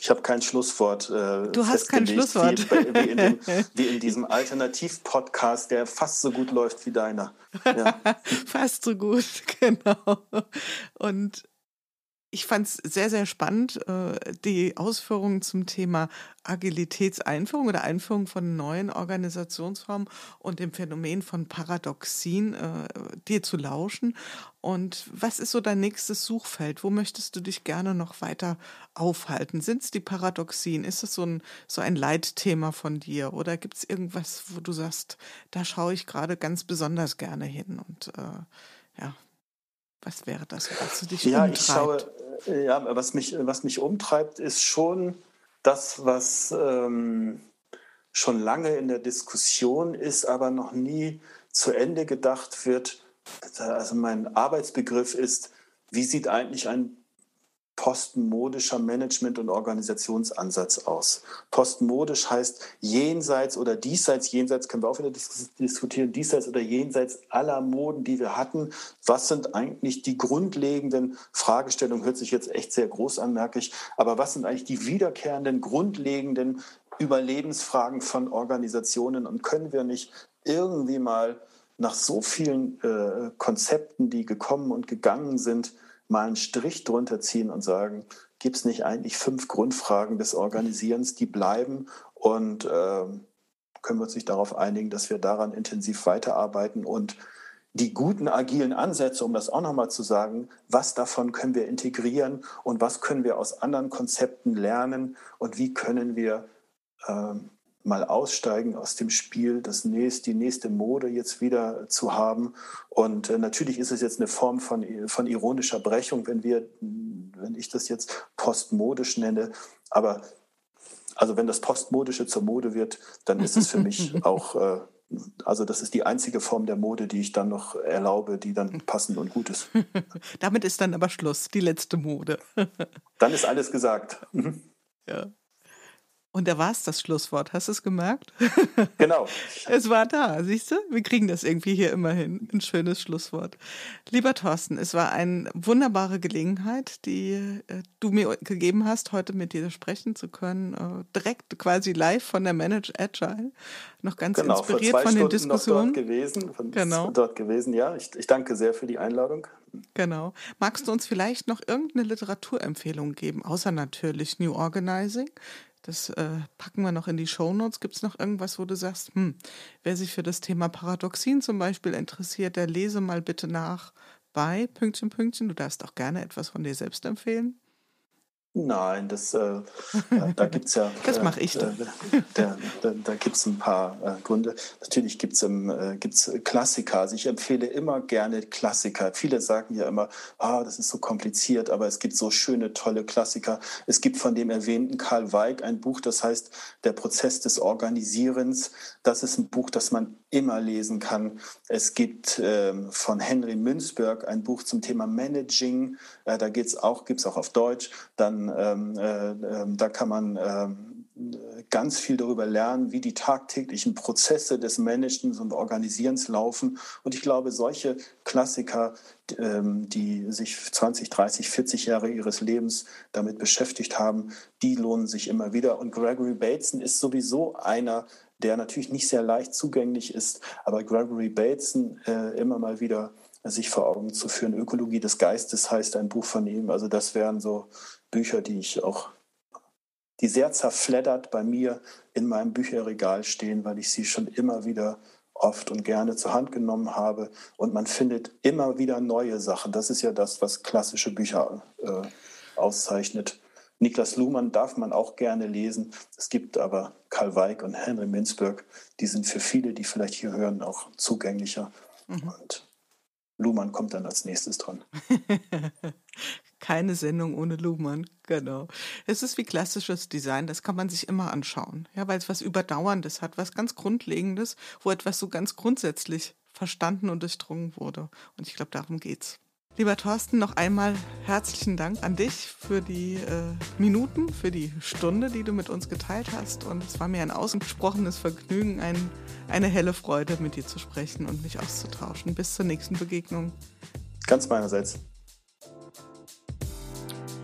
Ich habe kein Schlusswort. Äh, du hast kein Schlusswort. Wie, wie, in dem, wie, in diesem Alternativ-Podcast, der fast so gut läuft wie deiner. Ja. fast so gut, genau. Und ich fand es sehr, sehr spannend, äh, die Ausführungen zum Thema Agilitätseinführung oder Einführung von neuen Organisationsformen und dem Phänomen von Paradoxien äh, dir zu lauschen. Und was ist so dein nächstes Suchfeld? Wo möchtest du dich gerne noch weiter aufhalten? Sind es die Paradoxien? Ist es so ein, so ein Leitthema von dir? Oder gibt es irgendwas, wo du sagst, da schaue ich gerade ganz besonders gerne hin? Und äh, ja, was wäre das, was du dich ja, umtreibt? Ich schaue, ja, was mich, was mich umtreibt, ist schon das, was ähm, schon lange in der Diskussion ist, aber noch nie zu Ende gedacht wird. Also mein Arbeitsbegriff ist, wie sieht eigentlich ein postmodischer Management- und Organisationsansatz aus. Postmodisch heißt jenseits oder diesseits, jenseits können wir auch wieder diskutieren, diesseits oder jenseits aller Moden, die wir hatten. Was sind eigentlich die grundlegenden Fragestellungen? Hört sich jetzt echt sehr groß an, merke ich. Aber was sind eigentlich die wiederkehrenden, grundlegenden Überlebensfragen von Organisationen? Und können wir nicht irgendwie mal nach so vielen äh, Konzepten, die gekommen und gegangen sind, mal einen Strich drunter ziehen und sagen, gibt es nicht eigentlich fünf Grundfragen des Organisierens, die bleiben? Und äh, können wir uns nicht darauf einigen, dass wir daran intensiv weiterarbeiten? Und die guten agilen Ansätze, um das auch nochmal zu sagen, was davon können wir integrieren und was können wir aus anderen Konzepten lernen? Und wie können wir äh, mal aussteigen aus dem Spiel, das nächste, die nächste Mode jetzt wieder zu haben. Und äh, natürlich ist es jetzt eine Form von, von ironischer Brechung, wenn wir, wenn ich das jetzt postmodisch nenne. Aber Also wenn das Postmodische zur Mode wird, dann ist es für mich auch, äh, also das ist die einzige Form der Mode, die ich dann noch erlaube, die dann passend und gut ist. Damit ist dann aber Schluss, die letzte Mode. dann ist alles gesagt. Mhm. Ja. Und da war es das Schlusswort. Hast du es gemerkt? Genau. es war da, siehst du? Wir kriegen das irgendwie hier immer hin. Ein schönes Schlusswort. Lieber Thorsten, es war eine wunderbare Gelegenheit, die äh, du mir gegeben hast, heute mit dir sprechen zu können. Äh, direkt quasi live von der Manage Agile. Noch ganz genau, inspiriert von den Diskussionen. Noch dort gewesen, von, genau. dort gewesen, ja. Ich, ich danke sehr für die Einladung. Genau. Magst du uns vielleicht noch irgendeine Literaturempfehlung geben, außer natürlich New Organizing? Das äh, packen wir noch in die Shownotes. Gibt es noch irgendwas, wo du sagst, hm, wer sich für das Thema Paradoxien zum Beispiel interessiert, der lese mal bitte nach bei Pünktchen, Pünktchen. Du darfst auch gerne etwas von dir selbst empfehlen. Nein, das, äh, da gibt es ja. das mache ich dann. Äh, da, da, da gibt es ein paar äh, Gründe. Natürlich gibt es äh, gibt's Klassiker. Also ich empfehle immer gerne Klassiker. Viele sagen ja immer, ah, das ist so kompliziert, aber es gibt so schöne, tolle Klassiker. Es gibt von dem erwähnten Karl Weig ein Buch, das heißt Der Prozess des Organisierens. Das ist ein Buch, das man immer lesen kann. Es gibt ähm, von Henry Münzberg ein Buch zum Thema Managing. Äh, da geht's auch, gibt es auch auf Deutsch. Dann ähm, äh, äh, da kann man ähm, ganz viel darüber lernen, wie die tagtäglichen Prozesse des Managens und Organisierens laufen. Und ich glaube, solche Klassiker, ähm, die sich 20, 30, 40 Jahre ihres Lebens damit beschäftigt haben, die lohnen sich immer wieder. Und Gregory Bateson ist sowieso einer, der natürlich nicht sehr leicht zugänglich ist, aber Gregory Bateson äh, immer mal wieder sich vor Augen zu führen. Ökologie des Geistes heißt ein Buch von ihm. Also das wären so Bücher, die ich auch, die sehr zerfleddert bei mir in meinem Bücherregal stehen, weil ich sie schon immer wieder oft und gerne zur Hand genommen habe. Und man findet immer wieder neue Sachen. Das ist ja das, was klassische Bücher äh, auszeichnet. Niklas Luhmann darf man auch gerne lesen. Es gibt aber Karl Weig und Henry Minzberg, die sind für viele, die vielleicht hier hören, auch zugänglicher. Mhm. Und Luhmann kommt dann als nächstes dran. Keine Sendung ohne Luhmann, genau. Es ist wie klassisches Design, das kann man sich immer anschauen, ja, weil es was Überdauerndes hat, was ganz Grundlegendes, wo etwas so ganz grundsätzlich verstanden und durchdrungen wurde. Und ich glaube, darum geht's. Lieber Thorsten, noch einmal herzlichen Dank an dich für die äh, Minuten, für die Stunde, die du mit uns geteilt hast. Und es war mir ein ausgesprochenes Vergnügen, ein, eine helle Freude, mit dir zu sprechen und mich auszutauschen. Bis zur nächsten Begegnung. Ganz meinerseits.